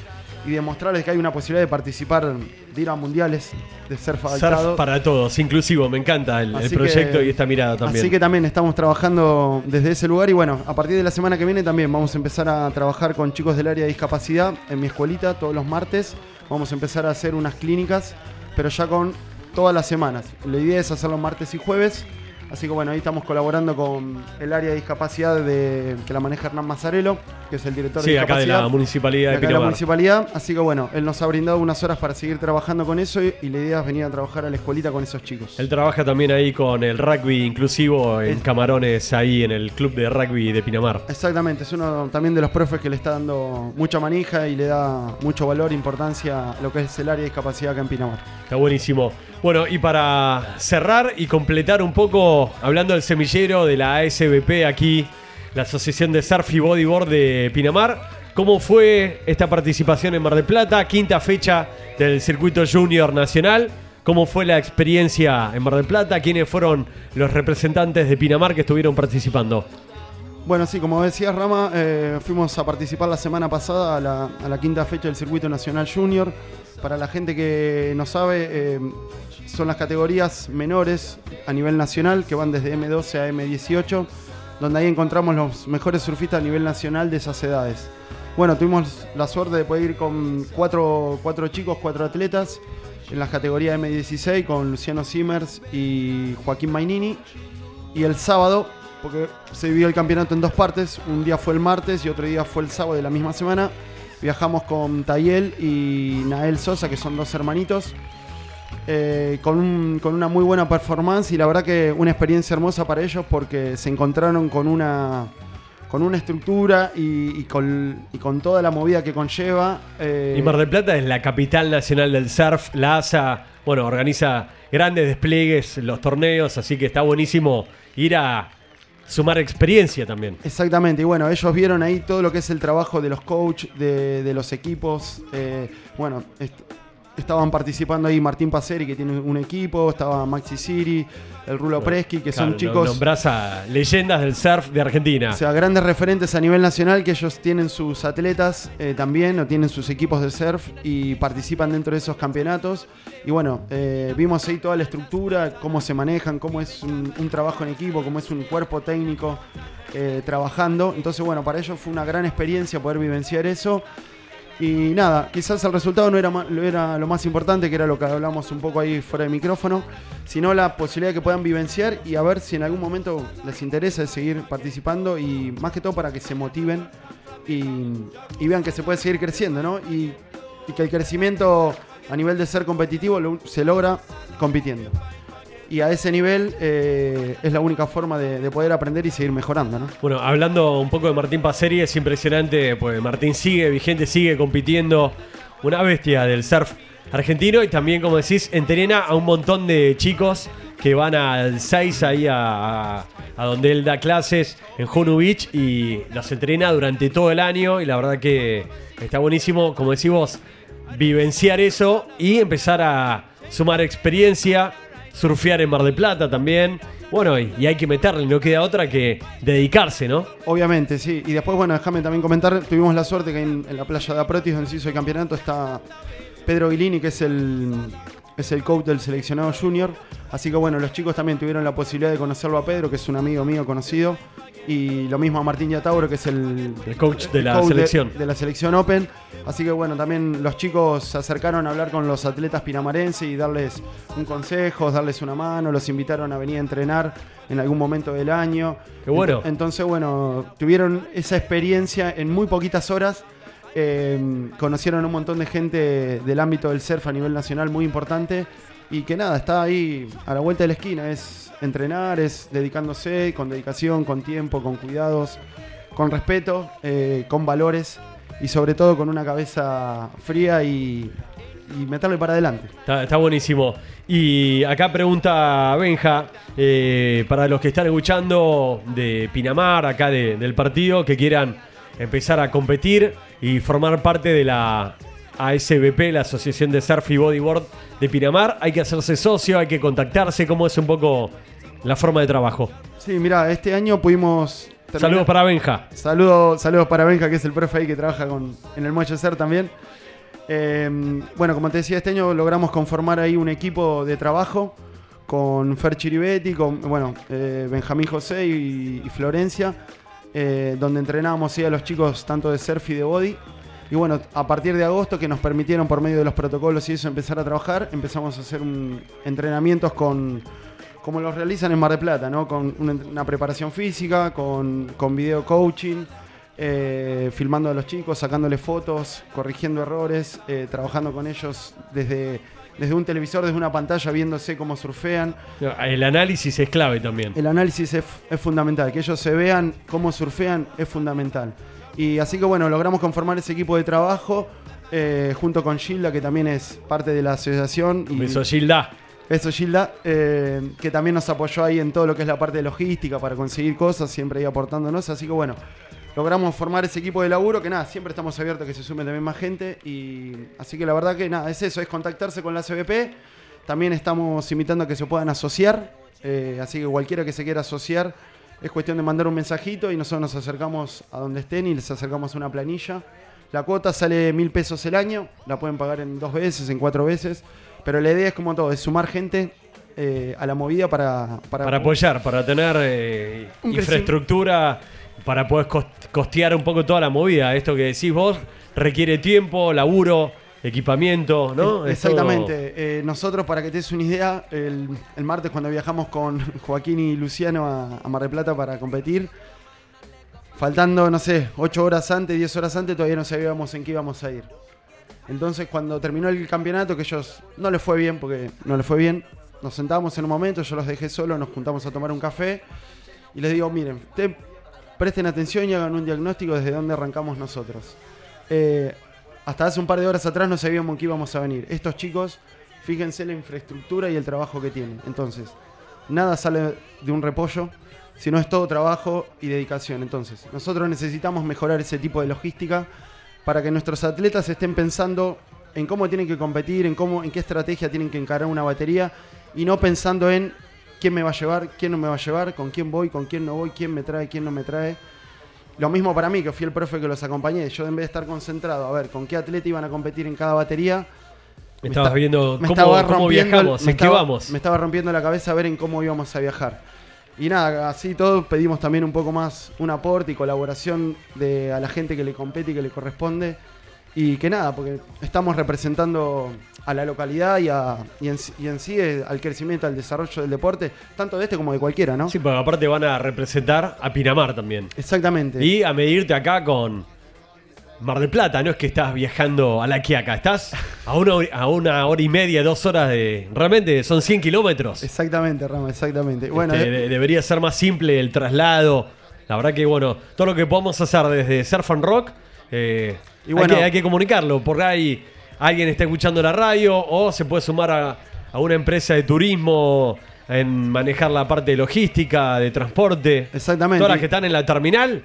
S3: y demostrarles que hay una posibilidad de participar, de ir a mundiales de adaptado.
S2: Surf para todos, inclusivo, me encanta el, proyecto
S3: que-
S2: y esta mirada también.
S3: Así que también estamos trabajando desde ese lugar y bueno, a partir de la semana que viene también vamos a empezar a trabajar con chicos del área de discapacidad en mi escuelita todos los martes. Vamos a empezar a hacer unas clínicas, pero ya con todas las semanas. La idea es hacerlo martes y jueves. Así que bueno, ahí estamos colaborando con el área de discapacidad de, que la maneja Hernán Mazzarello, que es el director
S2: sí,
S3: de
S2: acá de
S3: discapacidad.
S2: la municipalidad de,
S3: acá de la municipalidad. Así que bueno, él nos ha brindado unas horas para seguir trabajando con eso y, y la idea es venir a trabajar a la escuelita con esos chicos.
S2: Él trabaja también ahí con el rugby inclusivo en
S3: Es-
S2: Camarones, ahí en el club de rugby de Pinamar.
S3: Exactamente, es uno también de los profes que le está dando mucha manija y le da mucho valor e importancia a lo que es el área de discapacidad acá en Pinamar.
S2: Está buenísimo. Bueno, y para cerrar y completar un poco, hablando del semillero de la ASBP aquí, la Asociación de Surf y Bodyboard de Pinamar, ¿cómo fue esta participación en Mar del Plata? Quinta fecha del circuito junior nacional. ¿Cómo fue la experiencia en Mar del Plata? ¿Quiénes fueron los representantes de Pinamar que estuvieron participando?
S3: Bueno, sí, como decías Rama, eh, fuimos a participar la semana pasada a la, quinta fecha del Circuito Nacional Junior. Para la gente que no sabe, eh, son las categorías menores a nivel nacional que van desde M12 a M18, donde ahí encontramos los mejores surfistas a nivel nacional de esas edades. Bueno, tuvimos la suerte de poder ir con cuatro, cuatro chicos, cuatro atletas en las categorías M16 con Luciano Simmers y Joaquín Mainini. Y el sábado, porque se dividió el campeonato en dos partes, un día fue el martes y otro día fue el sábado de la misma semana, viajamos con Tayel y Nael Sosa, que son dos hermanitos, eh, con, con una muy buena performance y la verdad que una experiencia hermosa para ellos porque se encontraron con una, con una estructura y, con, con toda la movida que conlleva. eh,
S2: Y Mar del Plata es la capital nacional del surf. La ASA, bueno, organiza grandes despliegues, los torneos, así que está buenísimo ir a sumar experiencia también.
S3: Exactamente, y bueno, ellos vieron ahí todo lo que es el trabajo de los coaches, de, de los equipos. eh, bueno, estaban participando ahí Martín Paceri, que tiene un equipo, estaba Maxi Siri, el Rulo Preschi, que
S2: Claro,
S3: son chicos,
S2: Nombrás a leyendas del surf de Argentina.
S3: o sea, grandes referentes a nivel nacional, que ellos tienen sus atletas eh, también, o tienen sus equipos de surf y participan dentro de esos campeonatos. Y bueno, eh, vimos ahí toda la estructura, cómo se manejan, cómo es un, un trabajo en equipo, cómo es un cuerpo técnico eh, trabajando. Entonces, bueno, para ellos fue una gran experiencia poder vivenciar eso. Y nada, quizás el resultado no era, era lo más importante, que era lo que hablamos un poco ahí fuera de micrófono, sino la posibilidad de que puedan vivenciar y a ver si en algún momento les interesa seguir participando y más que todo para que se motiven y, y vean que se puede seguir creciendo, ¿no? Y, y que el crecimiento a nivel de ser competitivo se logra compitiendo. Y a ese nivel eh, es la única forma de, de poder aprender y seguir mejorando, ¿no?
S2: Bueno, hablando un poco de Martín Paceri, es impresionante, pues Martín sigue vigente, sigue compitiendo, una bestia del surf argentino y también, como decís, entrena a un montón de chicos que van al 6 ahí a, donde él da clases en Honu Beach y los entrena durante todo el año y la verdad que está buenísimo, como decimos, vivenciar eso y empezar a sumar experiencia, surfear en Mar del Plata también. Bueno, y, hay que meterle, no queda otra que dedicarse, ¿no?
S3: Obviamente, sí. Y después, bueno, déjame también comentar, tuvimos la suerte que en, en la playa de Aprotis, donde se hizo el campeonato, está Pedro Guilini, que es el, es el coach del seleccionado junior. Así que bueno, los chicos también tuvieron la posibilidad de conocerlo a Pedro, que es un amigo mío conocido. Y lo mismo a Martín Yatauro, que es el,
S2: El coach de la
S3: coach
S2: selección.
S3: De, la selección Open. Así que bueno, también los chicos se acercaron a hablar con los atletas pinamarenses y darles un consejo, darles una mano, los invitaron a venir a entrenar en algún momento del año.
S2: Qué bueno.
S3: Ent- Entonces, bueno, tuvieron esa experiencia en muy poquitas horas. eh, conocieron un montón de gente del ámbito del surf a nivel nacional muy importante. Y que nada, está ahí a la vuelta de la esquina. Es entrenar, es dedicándose con dedicación, con tiempo, con cuidados, con respeto, eh, con valores y sobre todo con una cabeza fría y, y meterle para adelante.
S2: Está, buenísimo. Y acá pregunta Benja, eh, para los que están escuchando de Pinamar, acá de- del partido, que quieran empezar a competir y formar parte de la ASBP, la Asociación de Surf y Bodyboard de Pinamar, hay que hacerse socio, hay que contactarse, ¿cómo es un poco la forma de trabajo?
S3: Sí, mira, este año pudimos... terminar-
S2: Saludos para Benja.
S3: Saludos, saludos para Benja, que es el profe ahí que trabaja con, en el Muelle Ser también. Eh, bueno, como te decía, este año logramos conformar ahí un equipo de trabajo con Fer Chiribetti, con bueno, eh, Benjamín José y, y Florencia, eh, donde entrenábamos sí, a los chicos tanto de surf y de body. Y bueno, a partir de agosto que nos permitieron por medio de los protocolos y eso empezar a trabajar, empezamos a hacer un- entrenamientos con, como los realizan en Mar de Plata, ¿no? Con una, una preparación física, con, con video coaching, eh, filmando a los chicos, sacándoles fotos, corrigiendo errores, eh, trabajando con ellos desde, desde un televisor, desde una pantalla, viéndose cómo surfean.
S2: El análisis es clave también.
S3: El análisis es, es fundamental, que ellos se vean cómo surfean es fundamental. Y así que bueno, logramos conformar ese equipo de trabajo eh, junto con Gilda, que también es parte de la asociación. Y,
S2: Beso Gilda.
S3: eso, Gilda, eh, que también nos apoyó ahí en todo lo que es la parte de logística para conseguir cosas, siempre ahí aportándonos. Así que bueno, logramos formar ese equipo de laburo que nada, siempre estamos abiertos a que se sume también más gente. Y así que la verdad que nada, es eso, es contactarse con la CBP. También estamos invitando a que se puedan asociar. eh, así que cualquiera que se quiera asociar, es cuestión de mandar un mensajito y nosotros nos acercamos a donde estén y les acercamos una planilla. La cuota sale mil pesos el año, la pueden pagar en dos veces, en cuatro veces. Pero la idea es como todo, es sumar gente eh, a la movida para,
S2: Para apoyar, para tener eh, infraestructura, para poder cos- costear un poco toda la movida. Esto que decís vos requiere tiempo, laburo, equipamiento, ¿no?
S3: Exactamente. Eh, nosotros, para que te des una idea, el, el martes cuando viajamos con Joaquín y Luciano a, a Mar del Plata para competir, faltando, no sé, 8 horas antes, 10 horas antes, todavía no sabíamos en qué íbamos a ir. Entonces, cuando terminó el campeonato, que ellos no les fue bien, porque no les fue bien, nos sentamos en un momento, yo los dejé solos, nos juntamos a tomar un café y les digo, miren, presten atención y hagan un diagnóstico desde dónde arrancamos nosotros. Eh, hasta hace un par de horas atrás no sabíamos qué íbamos a venir. Estos chicos, fíjense la infraestructura y el trabajo que tienen. Entonces, nada sale de un repollo, sino es todo trabajo y dedicación. Entonces, nosotros necesitamos mejorar ese tipo de logística para que nuestros atletas estén pensando en cómo tienen que competir, en cómo, en qué estrategia tienen que encarar una batería y no pensando en quién me va a llevar, quién no me va a llevar, con quién voy, con quién no voy, quién me trae, quién no me trae. Lo mismo para mí, que fui el profe que los acompañé. Yo en vez de estar concentrado a ver con qué atleta iban a competir en cada batería,
S2: Me estabas
S3: está-
S2: viendo
S3: me
S2: cómo,
S3: estaba
S2: cómo viajamos,
S3: me
S2: en qué vamos.
S3: Me estaba rompiendo la cabeza ver en cómo íbamos a viajar. Y nada, así todo pedimos también un poco más un aporte y colaboración de, a la gente que le compete y que le corresponde. Y que nada, porque estamos representando a la localidad y, a- y en, sí- y en sí al crecimiento, al desarrollo del deporte, tanto de este como de cualquiera, ¿no?
S2: Sí, porque aparte van a representar a Pinamar también.
S3: Exactamente.
S2: Y a medirte acá con Mar del Plata, no es que estás viajando a la Quiaca, estás a una, hora- a una hora y media, dos horas de... Realmente son 100 kilómetros.
S3: Exactamente, Rama, exactamente. Bueno,
S2: Este,
S3: de-
S2: de- debería ser más simple el traslado. La verdad que, bueno, todo lo que podamos hacer desde Surf and Rock, eh,
S3: Y bueno-
S2: hay, que, hay que comunicarlo. Por ahí alguien está escuchando la radio o se puede sumar a, a una empresa de turismo en manejar la parte de logística, de transporte.
S3: Exactamente.
S2: Todas las que están en la terminal.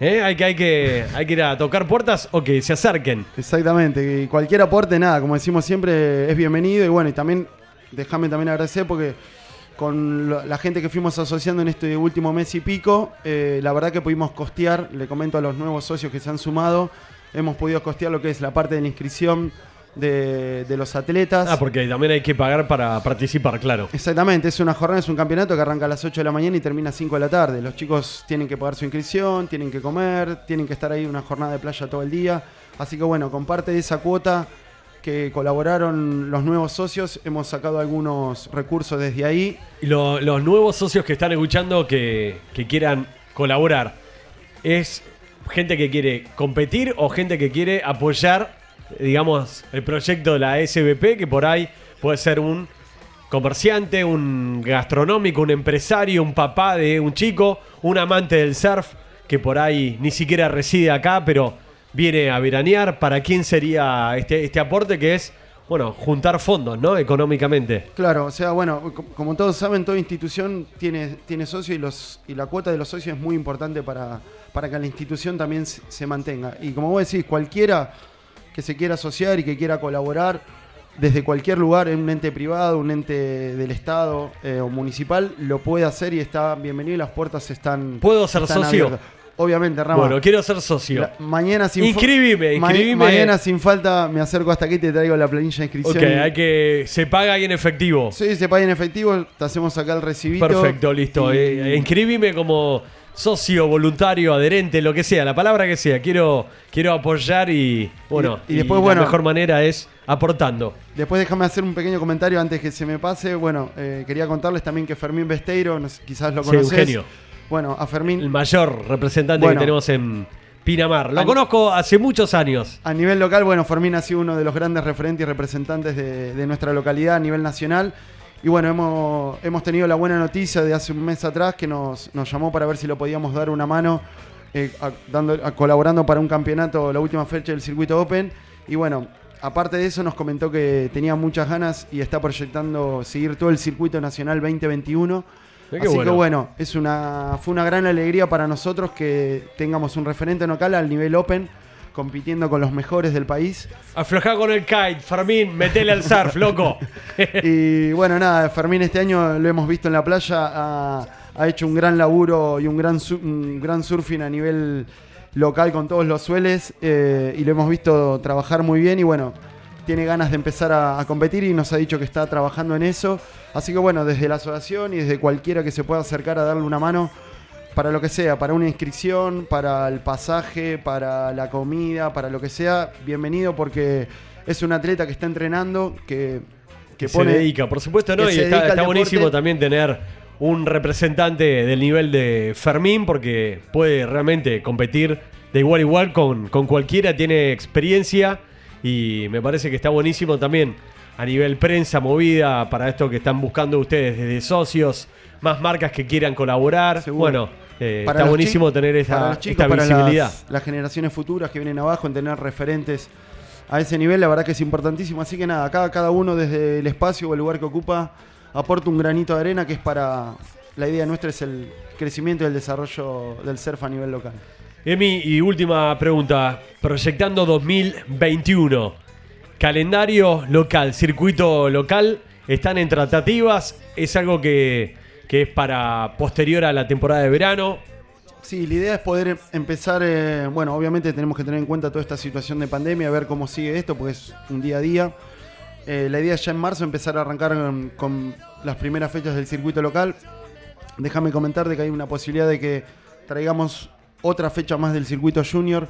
S2: eh, hay, que, hay, que, hay que ir a tocar puertas o que se acerquen.
S3: Exactamente, y cualquier aporte, nada, como decimos siempre, es bienvenido. Y bueno, y también, déjame también agradecer porque con la gente que fuimos asociando en este último mes y pico, eh, la verdad que pudimos costear, le comento a los nuevos socios que se han sumado, hemos podido costear lo que es la parte de la inscripción de, de los atletas.
S2: Ah, porque también hay que pagar para participar, claro.
S3: Exactamente, es una jornada, es un campeonato que arranca a las 8 de la mañana y termina a 5 de la tarde. Los chicos tienen que pagar su inscripción, tienen que comer, tienen que estar ahí una jornada de playa todo el día. Así que bueno, con parte de esa cuota que colaboraron los nuevos socios, hemos sacado algunos recursos desde ahí.
S2: Lo- los nuevos socios que están escuchando que, que quieran colaborar, ¿es gente que quiere competir o gente que quiere apoyar, digamos, el proyecto de la SBP, que por ahí puede ser un comerciante, un gastronómico, un empresario, un papá de un chico, un amante del surf, que por ahí ni siquiera reside acá, pero viene a veranear? ¿Para quién sería este, este aporte que es bueno, juntar fondos, ¿no? Económicamente.
S3: Claro, o sea, bueno, co- como todos saben, toda institución tiene, tiene socios y, los, y la cuota de los socios es muy importante para, para que la institución también se, se mantenga. Y como vos decís, cualquiera que se quiera asociar y que quiera colaborar desde cualquier lugar, en un ente privado, un ente del Estado eh, o municipal, lo puede hacer y está bienvenido y las puertas están.
S2: ¿Puedo ser
S3: están
S2: socio?
S3: abiertas. Obviamente, Rama.
S2: Bueno, quiero ser socio.
S3: La- mañana sin fa-
S2: Inscribime,
S3: ma-
S2: inscribime.
S3: mañana sin falta me acerco hasta aquí y te traigo la planilla de inscripción.
S2: ok, hay que. Se paga ahí en efectivo.
S3: Sí, se paga en efectivo, te hacemos acá el recibito.
S2: Perfecto, listo.
S3: Y-
S2: Eh, inscribime como socio, voluntario, adherente, lo que sea, la palabra que sea. Quiero, quiero apoyar y, bueno,
S3: Y- y después, bueno-
S2: la mejor manera es aportando.
S3: Después déjame hacer un pequeño comentario antes que se me pase. Bueno, eh, quería contarles también que Fermín Besteiro, quizás lo
S2: Sí,
S3: conoces.
S2: Eugenio.
S3: Bueno, a Fermín
S2: El mayor representante
S3: Bueno.
S2: que tenemos en Pinamar. Lo conozco hace muchos años.
S3: a nivel local, bueno, Fermín ha sido uno de los grandes referentes y representantes de, de nuestra localidad a nivel nacional. Y bueno, hemos, hemos tenido la buena noticia de hace un mes atrás que nos, nos llamó para ver si lo podíamos dar una mano eh, a- dando, a- colaborando para un campeonato, la última fecha del circuito Open. Y bueno, aparte de eso nos comentó que tenía muchas ganas y está proyectando seguir todo el circuito nacional 2021. Así
S2: bueno.
S3: que bueno, es una, fue una gran alegría para nosotros que tengamos un referente local al nivel Open, compitiendo con los mejores del país.
S2: Aflojá con el kite, Fermín, metele al surf, loco.
S3: Y bueno, nada, Fermín este año lo hemos visto en la playa, ha, ha hecho un gran laburo y un gran, un gran surfing a nivel local con todos los sueles eh, y lo hemos visto trabajar muy bien y bueno, tiene ganas de empezar a, a competir y nos ha dicho que está trabajando en eso. Así que bueno, desde la asociación y desde cualquiera que se pueda acercar a darle una mano, para lo que sea, para una inscripción, para el pasaje, para la comida, para lo que sea, bienvenido porque es un atleta que está entrenando, que, que
S2: que se dedica, por supuesto, ¿no? Y está, buenísimo también tener un representante del nivel de Fermín, porque puede realmente competir de igual a igual con, con cualquiera, tiene experiencia y me parece que está buenísimo también a nivel prensa movida para esto que están buscando ustedes desde socios, más marcas que quieran colaborar.
S3: Seguro.
S2: Bueno, eh, está buenísimo tener
S3: para
S2: esta,
S3: los chicos,
S2: esta
S3: para
S2: visibilidad.
S3: Las, las generaciones futuras que vienen abajo, en tener referentes a ese nivel, la verdad que es importantísimo. Así que nada, cada, cada uno desde el espacio o el lugar que ocupa aporta un granito de arena que es para. La idea nuestra es el crecimiento y el desarrollo del surf a nivel local.
S2: Emi, y última pregunta. Proyectando 2021. Calendario local, circuito local, ¿están en tratativas? ¿Es algo que, que es para posterior a la temporada de verano?
S3: Sí, la idea es poder em- empezar, eh, bueno, obviamente tenemos que tener en cuenta toda esta situación de pandemia, ver cómo sigue esto, porque es un día a día. Eh, la idea es ya en marzo empezar a arrancar con las primeras fechas del circuito local. Déjame comentar de que hay una posibilidad de que traigamos otra fecha más del circuito junior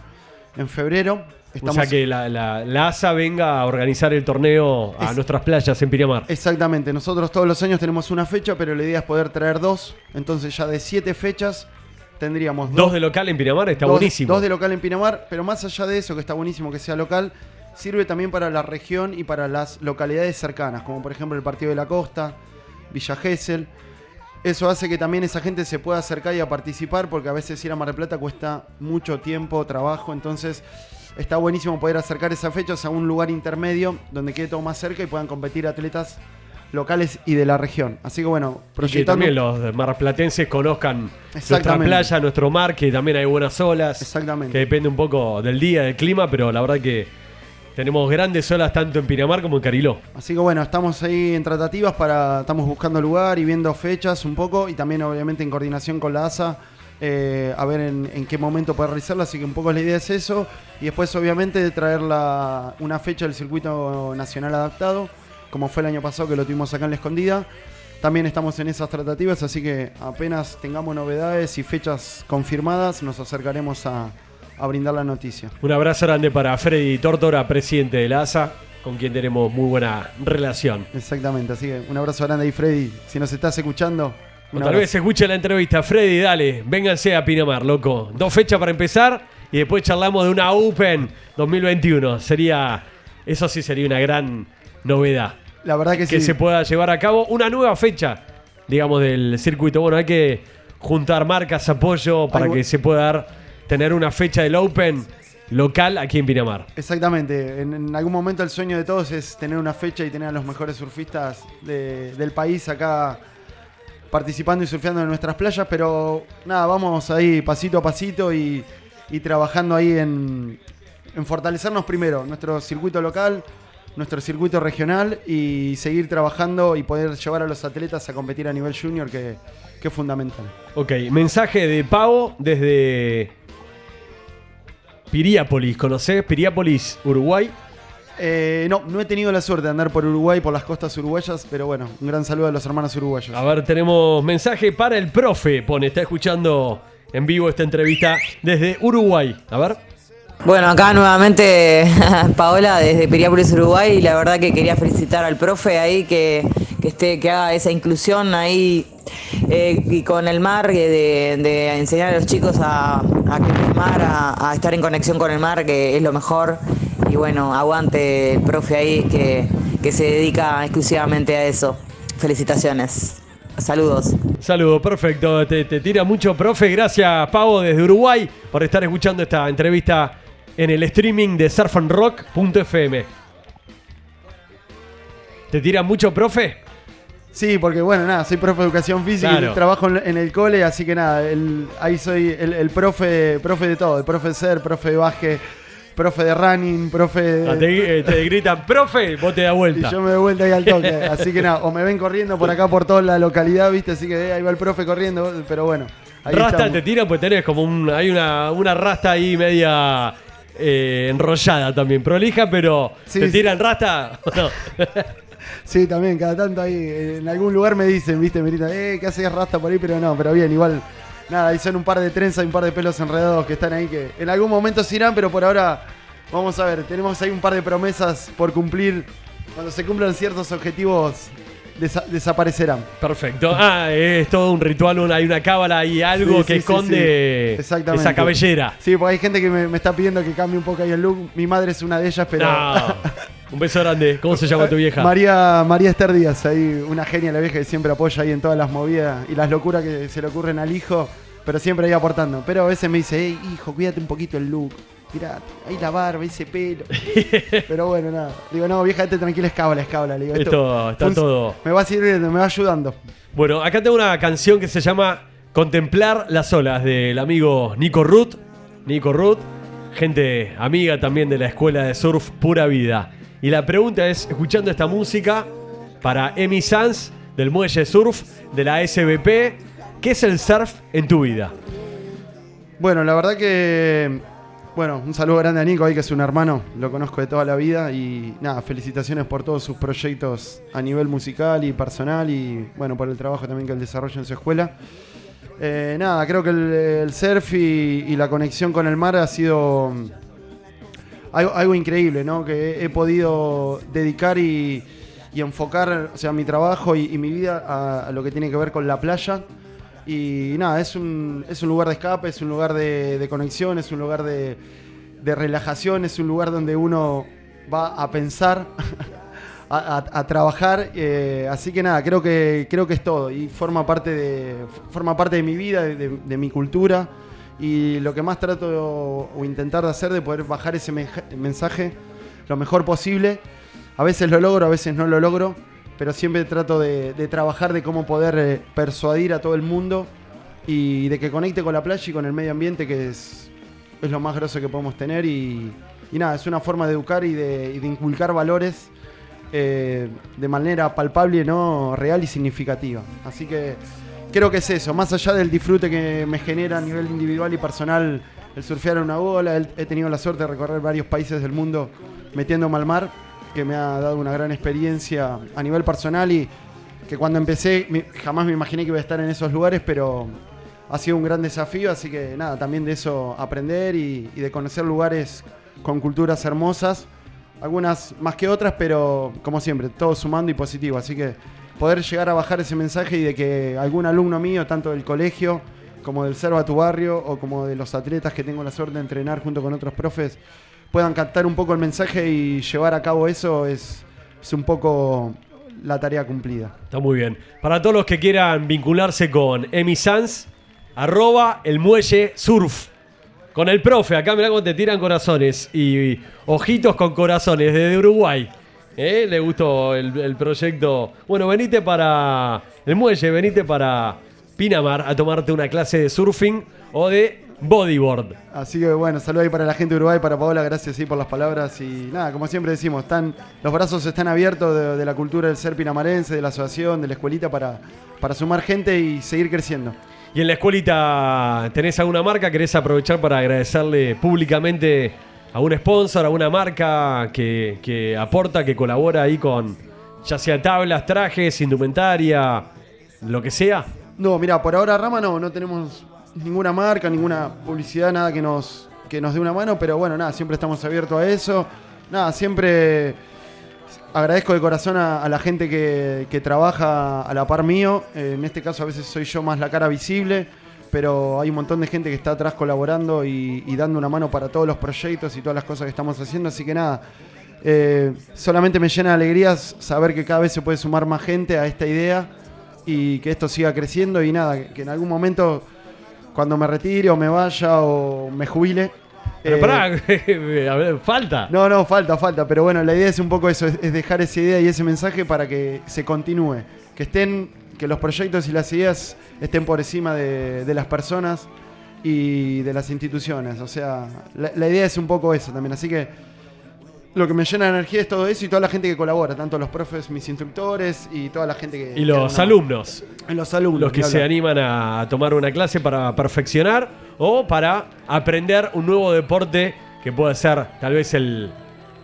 S3: en febrero.
S2: o sea que la, la- la ASA venga a organizar el torneo a
S3: Es-
S2: nuestras playas en Pinamar.
S3: Exactamente, nosotros todos los años tenemos una fecha, pero la idea es poder traer dos. Entonces ya de siete fechas tendríamos
S2: Dos de local en Pinamar, está
S3: dos,
S2: buenísimo.
S3: Dos de local en Pinamar, pero más allá de eso, que está buenísimo que sea local, sirve también para la región y para las localidades cercanas, como por ejemplo el Partido de la Costa, Villa Gesell. Eso hace que también esa gente se pueda acercar y a participar, porque a veces ir a Mar del Plata cuesta mucho tiempo, trabajo, entonces está buenísimo poder acercar esas fechas a un lugar intermedio donde quede todo más cerca y puedan competir atletas locales y de la región. Así que bueno,
S2: Y que
S3: proyectando...
S2: también los marplatenses conozcan nuestra playa, nuestro mar, que también hay buenas olas.
S3: Exactamente.
S2: Que depende un poco del día, del clima, pero la verdad que tenemos grandes olas tanto en Pinamar como en Cariló.
S3: Así que bueno, estamos ahí en tratativas para. Estamos buscando lugar y viendo fechas un poco. Y también, obviamente, en coordinación con la ASA. eh, a ver en, qué momento poder realizarla. Así que un poco la idea es eso. Y después, obviamente, de traer la- una fecha del circuito nacional adaptado. Como fue el año pasado que lo tuvimos acá en la escondida. También estamos en esas tratativas. Así que apenas tengamos novedades y fechas confirmadas, nos acercaremos a, a brindar la noticia.
S2: Un abrazo grande para Freddy Tortora, presidente de la ASA, con quien tenemos muy buena relación.
S3: Exactamente. Así que un abrazo grande ahí, Freddy. Si nos estás escuchando.
S2: O tal vez escuche la entrevista. Freddy, dale, vénganse a Pinamar, loco. Dos fechas para empezar y después charlamos de una Open 2021. Sería, eso sí sería una gran novedad.
S3: La verdad que,
S2: que
S3: sí.
S2: se pueda llevar a cabo una nueva fecha, digamos, del circuito. Bueno, hay que juntar marcas, apoyo para que se pueda dar, tener una fecha del Open local aquí en Pinamar.
S3: Exactamente. En, en algún momento el sueño de todos es tener una fecha y tener a los mejores surfistas de- del país acá participando y surfeando en nuestras playas, pero nada, vamos ahí pasito a pasito y, y trabajando ahí en, en fortalecernos primero, nuestro circuito local, nuestro circuito regional y seguir trabajando y poder llevar a los atletas a competir a nivel junior, que, que es fundamental.
S2: Ok, mensaje de Pavo desde Piriápolis. ¿Conocés? Piriápolis, Uruguay.
S3: Eh, no, no he tenido la suerte de andar por Uruguay, por las costas uruguayas, pero bueno, un gran saludo a los hermanos uruguayos.
S2: A ver, tenemos mensaje para el profe. Pone, está escuchando en vivo esta entrevista desde Uruguay. A ver.
S4: Bueno, acá nuevamente Paola desde Piriápolis, Uruguay, y la verdad que quería felicitar al profe ahí que, que, esté, que haga esa inclusión ahí eh, y con el mar, eh, de, enseñar a los chicos a, a a, estar en conexión con el mar, que es lo mejor. Y bueno, aguante el profe ahí que, que se dedica exclusivamente a eso. Felicitaciones. Saludos.
S2: Saludo, perfecto. Te, te tira mucho, profe. Gracias, Pavo, desde Uruguay, por estar escuchando esta entrevista en el streaming de surfandrock.fm. ¿Te tira mucho, profe?
S3: Sí, porque bueno, nada, soy profe de educación física
S2: Claro.
S3: y trabajo en, en el cole, así que nada, el- ahí soy el, el profe, profe de todo, el profe de ser, profe de básquet, profe de running, profe de...
S2: Ah, Te, eh, te gritan, profe, vos te das
S3: Y
S2: vuelta.
S3: yo me doy vuelta ahí al toque. Así que nada, o me ven corriendo por acá por toda la localidad, ¿viste? Así que eh, ahí va el profe corriendo, pero bueno. Ahí
S2: rasta
S3: estamos.
S2: te tira, pues tenés como un. Hay una, una rasta ahí media eh, enrollada también, prolija, pero
S3: Sí,
S2: ¿te
S3: sí.
S2: tiran rasta? ¿O no?
S3: Sí, también, cada tanto ahí, en algún lugar me dicen, ¿viste? Me gritan, eh, ¿qué haces rasta por ahí? Pero no, pero bien, igual. Nada, ahí son un par de trenzas y un par de pelos enredados que están ahí que en algún momento se irán, pero por ahora, vamos a ver, tenemos ahí un par de promesas por cumplir. Cuando se cumplan ciertos objetivos, desa- desaparecerán.
S2: Perfecto. Ah, es todo un ritual, una- hay una cábala y algo
S3: Sí,
S2: que
S3: sí,
S2: esconde
S3: sí.
S2: Esa cabellera.
S3: Sí, porque hay gente que me, me está pidiendo que cambie un poco ahí el look. Mi madre es una de ellas, pero.
S2: No. Un beso grande. ¿Cómo se llama tu vieja?
S3: María, María Esther Díaz, ahí una genia la vieja que siempre apoya ahí en todas las movidas y las locuras que se le ocurren al hijo, pero siempre ahí aportando. Pero a veces me dice, hey hijo, cuídate un poquito el look. Mirá, ahí la barba, ese pelo. pero bueno, nada. Digo, no, vieja, este tranquila, es cábala, es cábala. Le digo,
S2: Esto está todo-
S3: Me va sirviendo, me va ayudando.
S2: Bueno, acá tengo una canción que se llama Contemplar las olas del amigo Nico Ruth. Nico Ruth, gente amiga también de la escuela de surf Pura Vida. Y la pregunta es, escuchando esta música para Emi Sanz del Muelle Surf de la SBP, ¿qué es el surf en tu vida?
S3: Bueno, la verdad que. Bueno, un saludo grande a Nico ahí, que es un hermano, lo conozco de toda la vida. Y nada, felicitaciones por todos sus proyectos a nivel musical y personal. Y bueno, por el trabajo también que él desarrolla en su escuela. Eh, nada, creo que el, surf y, la conexión con el mar ha sido mm, algo, increíble, ¿no? Que he, podido dedicar y, enfocar o sea, mi trabajo y, mi vida a lo que tiene que ver con la playa. Y nada, es un, es un lugar de escape, es un lugar de, de conexión, es un lugar de, de relajación, es un lugar donde uno va a pensar, a, a- trabajar. eh, así que nada, creo que, creo que es todo. Y forma parte de, forma parte de mi vida, de, mi cultura. Y lo que más trato o, o intentar de hacer, de poder bajar ese mensaje lo mejor posible. A veces lo logro, a veces no lo logro, pero siempre trato de, trabajar de cómo poder eh, persuadir a todo el mundo y de que conecte con la playa y con el medio ambiente, que es, es lo más grosso que podemos tener. Y, nada, es una forma de educar y de, inculcar valores eh, de manera palpable, ¿no? real y significativa. Así que creo que es eso, más allá del disfrute que me genera a nivel individual y personal el surfear en una ola, he tenido la suerte de recorrer varios países del mundo metiéndome al mar, que me ha dado una gran experiencia a nivel personal y que cuando empecé jamás me imaginé que iba a estar en esos lugares, pero ha sido un gran desafío, así que nada, también de eso aprender y, y de conocer lugares con culturas hermosas, algunas más que otras, pero como siempre, todo sumando y positivo, así que poder llegar a bajar ese mensaje y de que algún alumno mío, tanto del colegio como del Serva Tu Barrio o como de los atletas que tengo la suerte de entrenar junto con otros profes, puedan captar un poco el mensaje y llevar a cabo eso es, es un poco la tarea cumplida.
S2: Está muy bien. Para todos los que quieran vincularse con Emi Sanz, arroba el muelle surf. con el profe. Acá mirá cómo te tiran corazones y ojitos con corazones desde Uruguay. ¿Eh? Le gustó el, el proyecto. Bueno, venite para el muelle, venite para Pinamar a tomarte una clase de surfing o de bodyboard.
S3: Así que bueno, saludos ahí para la gente de Uruguay, para Paola, gracias sí, por las palabras. Y nada, como siempre decimos, están, los brazos están abiertos de, de la cultura del ser pinamarense, de la asociación, de la escuelita, para, para sumar gente y seguir creciendo.
S2: Y en la escuelita, ¿tenés alguna marca? ¿Querés aprovechar para agradecerle públicamente a un sponsor, a una marca que, que aporta, que colabora ahí con ya sea tablas, trajes, indumentaria, lo que sea?
S3: No, mira, por ahora Rama no, no tenemos ninguna marca, ninguna publicidad, nada que nos, que nos dé una mano, pero bueno, nada, siempre estamos abiertos a eso. Nada, siempre agradezco de corazón a, la gente que, que trabaja a la par mío. Eh, en este caso a veces soy yo más la cara visible, pero hay un montón de gente que está atrás colaborando y, dando una mano para todos los proyectos y todas las cosas que estamos haciendo. Así que nada, eh, solamente me llena de alegrías saber que cada vez se puede sumar más gente a esta idea y que esto siga creciendo y nada, que en algún momento cuando me retire o me vaya o me jubile.
S2: Pero
S3: eh,
S2: pará, a ver, falta.
S3: no, no, falta, falta. Pero bueno, la idea es un poco eso, es, es dejar esa idea y ese mensaje para que se continúe. Que estén, que los proyectos y las ideas estén por encima de, de las personas y de las instituciones. O sea, la, la idea es un poco eso también. Así que lo que me llena de energía es todo eso y toda la gente que colabora, tanto los profes, mis instructores y toda la gente que...
S2: Y los
S3: que-
S2: alumnos,
S3: y los alumnos.
S2: los que se animan a tomar una clase para perfeccionar o para aprender un nuevo deporte que puede ser tal vez el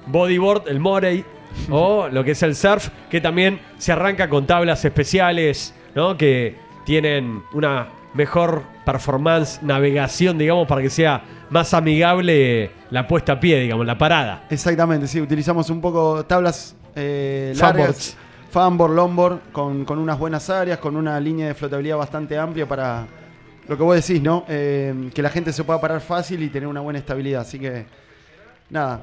S2: bodyboard, el morey o lo que es el surf, que también se arranca con tablas especiales, ¿no? Que tienen una mejor performance, navegación, digamos, para que sea más amigable la puesta a pie, digamos, la parada.
S3: Exactamente, sí, utilizamos un poco tablas eh, largas, fanboard, longboard, con, con unas buenas áreas, con una línea de flotabilidad bastante amplia para lo que vos decís, ¿no? Eh, que la gente se pueda parar fácil y tener una buena estabilidad. Así que, nada,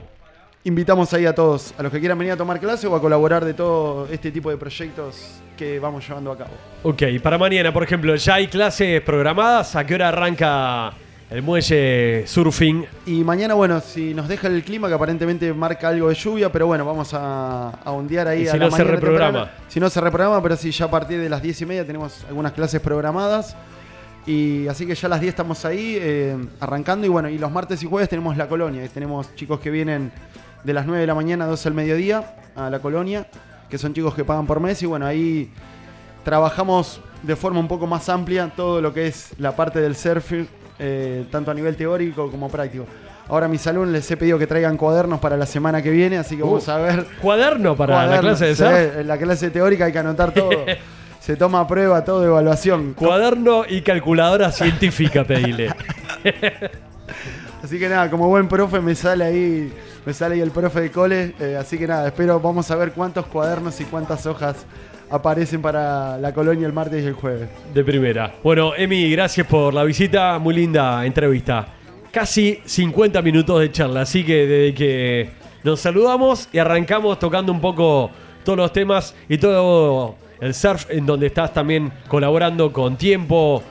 S3: invitamos ahí a todos, a los que quieran venir a tomar clase o a colaborar de todo este tipo de proyectos que vamos llevando a cabo.
S2: Ok, para mañana, por ejemplo, ¿ya hay clases programadas? ¿A qué hora arranca el muelle surfing?
S3: Y mañana, bueno, si nos deja el clima, que aparentemente marca algo de lluvia, pero bueno, vamos a, a ondear ahí
S2: Y
S3: a
S2: si
S3: la
S2: no, se
S3: mañana
S2: reprograma.
S3: temprana. Si no se reprograma, pero sí, ya a partir de las 10 y media tenemos algunas clases programadas. Y así que ya a las 10 estamos ahí eh, arrancando. Y bueno, y los martes y jueves tenemos la colonia. Tenemos chicos que vienen de las 9 de la mañana a 12 del mediodía a la colonia, que son chicos que pagan por mes. Y bueno, ahí trabajamos de forma un poco más amplia todo lo que es la parte del surfing, eh, tanto a nivel teórico como práctico. Ahora a mis alumnos les he pedido que traigan cuadernos para la semana que viene, así que vamos
S2: Uh,
S3: a ver.
S2: ¿Cuaderno para la clase de surf?
S3: en la clase teórica hay que anotar todo. Se toma prueba, todo, evaluación.
S2: Cuaderno y calculadora científica, pedile.
S3: Así que nada, como buen profe me sale ahí, me sale ahí el profe de cole. eh, así que nada, espero, vamos a ver cuántos cuadernos y cuántas hojas aparecen para la colonia el martes y el jueves.
S2: De primera. Bueno, Emi, gracias por la visita. Muy linda entrevista. Casi 50 minutos de charla. Así que desde que nos saludamos y arrancamos tocando un poco todos los temas y todo el surf, en donde estás también colaborando con tiempo,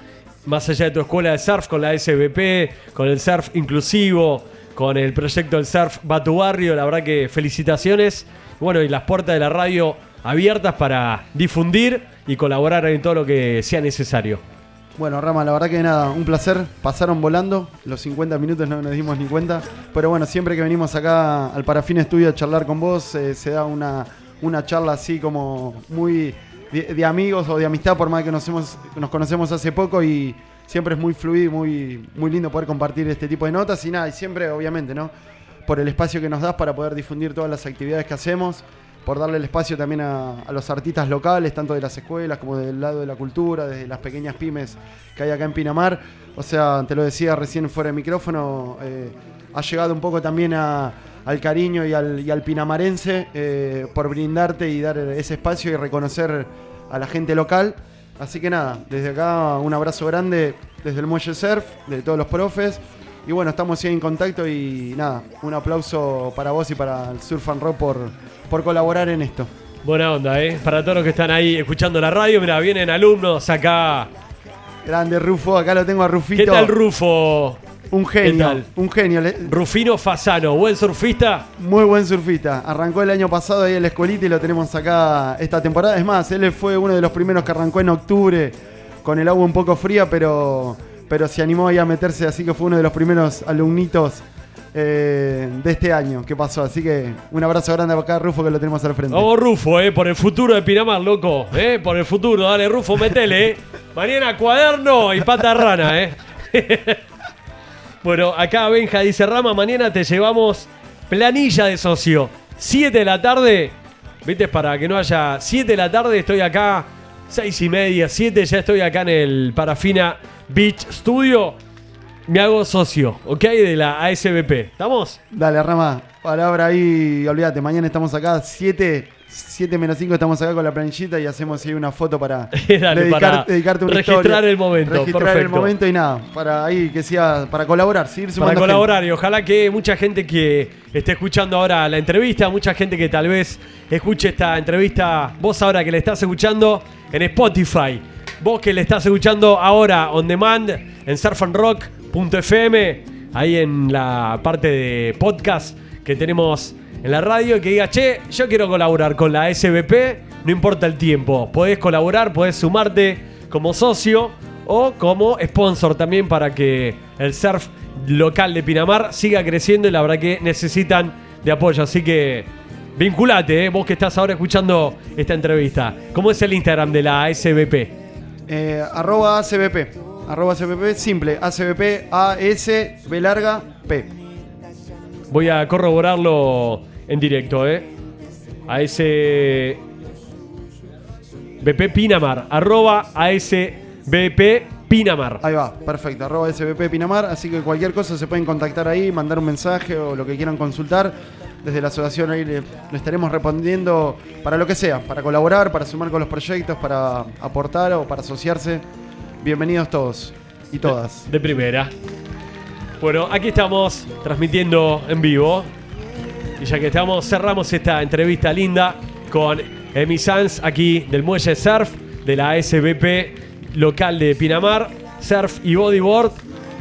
S2: más allá de tu escuela de surf, con la SBP, con el surf inclusivo, con el proyecto del surf Va tu barrio. La verdad que felicitaciones. Bueno, y las puertas de la radio abiertas para difundir y colaborar en todo lo que sea necesario.
S3: Bueno, Rama, la verdad que nada, un placer. Pasaron volando, los 50 minutos no nos dimos ni cuenta. Pero bueno, siempre que venimos acá al Parafín Estudio a charlar con vos, eh, se da una, una charla así como muy de, amigos o de amistad, por más que nos, hemos- nos conocemos hace poco y siempre es muy fluido y muy, muy lindo poder compartir este tipo de notas. Y nada, y siempre, obviamente, ¿no? Por el espacio que nos das para poder difundir todas las actividades que hacemos por darle el espacio también a, a los artistas locales, tanto de las escuelas como del lado de la cultura, desde las pequeñas pymes que hay acá en Pinamar. O sea, te lo decía recién fuera de micrófono, eh, ha llegado un poco también a- al cariño y al, y al pinamarense eh, por brindarte y dar ese espacio y reconocer a la gente local. Así que nada, desde acá un abrazo grande desde el Muelle Surf, de todos los profes. Y bueno, estamos en contacto y nada, un aplauso para vos y para el Surf and Rock por, por colaborar en esto.
S2: Buena onda, ¿eh? Para todos los que están ahí escuchando la radio, mira, vienen alumnos acá.
S3: Grande Rufo, acá lo tengo a Rufito.
S2: ¿Qué tal, Rufo?
S3: Un
S2: ¿Qué
S3: genio, un genio.
S2: Rufino Fasano, buen surfista.
S3: Muy buen surfista. Arrancó el año pasado ahí en la escuelita y lo tenemos acá esta temporada. Es más, él fue uno de los primeros que arrancó en octubre con el agua un poco fría, pero, pero se animó ahí a meterse, así que fue uno de los primeros alumnitos eh, de este año que pasó. Así que un abrazo grande acá, Rufo, que lo tenemos al frente.
S2: Vamos Rufo, eh, por el futuro de Pinamar, loco. Eh, por el futuro, dale Rufo, metele. Eh. Mañana cuaderno y pata rana, eh. bueno, acá Benja dice, Rama, mañana te llevamos planilla de socio. 7 de la tarde, viste, para que no haya... 7 de la tarde estoy acá, 6 y media, 7 ya estoy acá en el Parafina Beach Studio. Me hago socio, ¿ok? De la ASBP. ¿Estamos?
S3: Dale, Rama, palabra ahí, olvídate, mañana estamos acá, 7, 7 menos 5 estamos acá con la planillita y hacemos ahí una foto para,
S2: Dale, para
S3: dedicarte una
S2: registrar
S3: historia.
S2: el momento,
S3: Registrar el momento y nada, para ahí que sea, para colaborar, seguir
S2: para
S3: sumando
S2: colaborar y ojalá que mucha gente que esté escuchando ahora la entrevista, mucha gente que tal vez escuche esta entrevista, vos ahora que le estás escuchando en Spotify, vos que le estás escuchando ahora on demand en surfandrock.fm, ahí en la parte de podcast que tenemos en la radio, y que diga, che, yo quiero colaborar con la SBP, no importa el tiempo, podés colaborar, podés sumarte como socio o como sponsor también para que el surf local de Pinamar siga creciendo y la verdad que necesitan de apoyo. Así que vinculate, eh, vos que estás ahora escuchando esta entrevista. ¿Cómo es el Instagram de la ASBP?
S3: Eh, arroba ACBP. Arroba ACBP, simple. ACBP, A-S, B larga, P.
S2: Voy a corroborarlo en directo, ¿eh? A ese BP Pinamar, arroba ASBP Pinamar.
S3: Ahí va, perfecto. Arroba SBP Pinamar. Así que cualquier cosa se pueden contactar ahí, mandar un mensaje o lo que quieran consultar. Desde la asociación ahí le, le estaremos respondiendo para lo que sea, para colaborar, para sumar con los proyectos, para aportar o para asociarse. Bienvenidos todos y todas.
S2: De primera. Bueno, aquí estamos transmitiendo en vivo. Y ya que estamos, cerramos esta entrevista linda con Emi Sanz aquí del Muelle Surf de la SBP local de Pinamar. Surf y bodyboard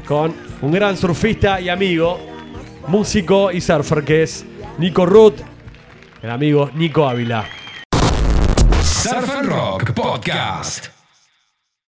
S2: con un gran surfista y amigo, músico y surfer que es Nico Ruth, el amigo Nico Ávila.
S1: Surf and Rock Podcast.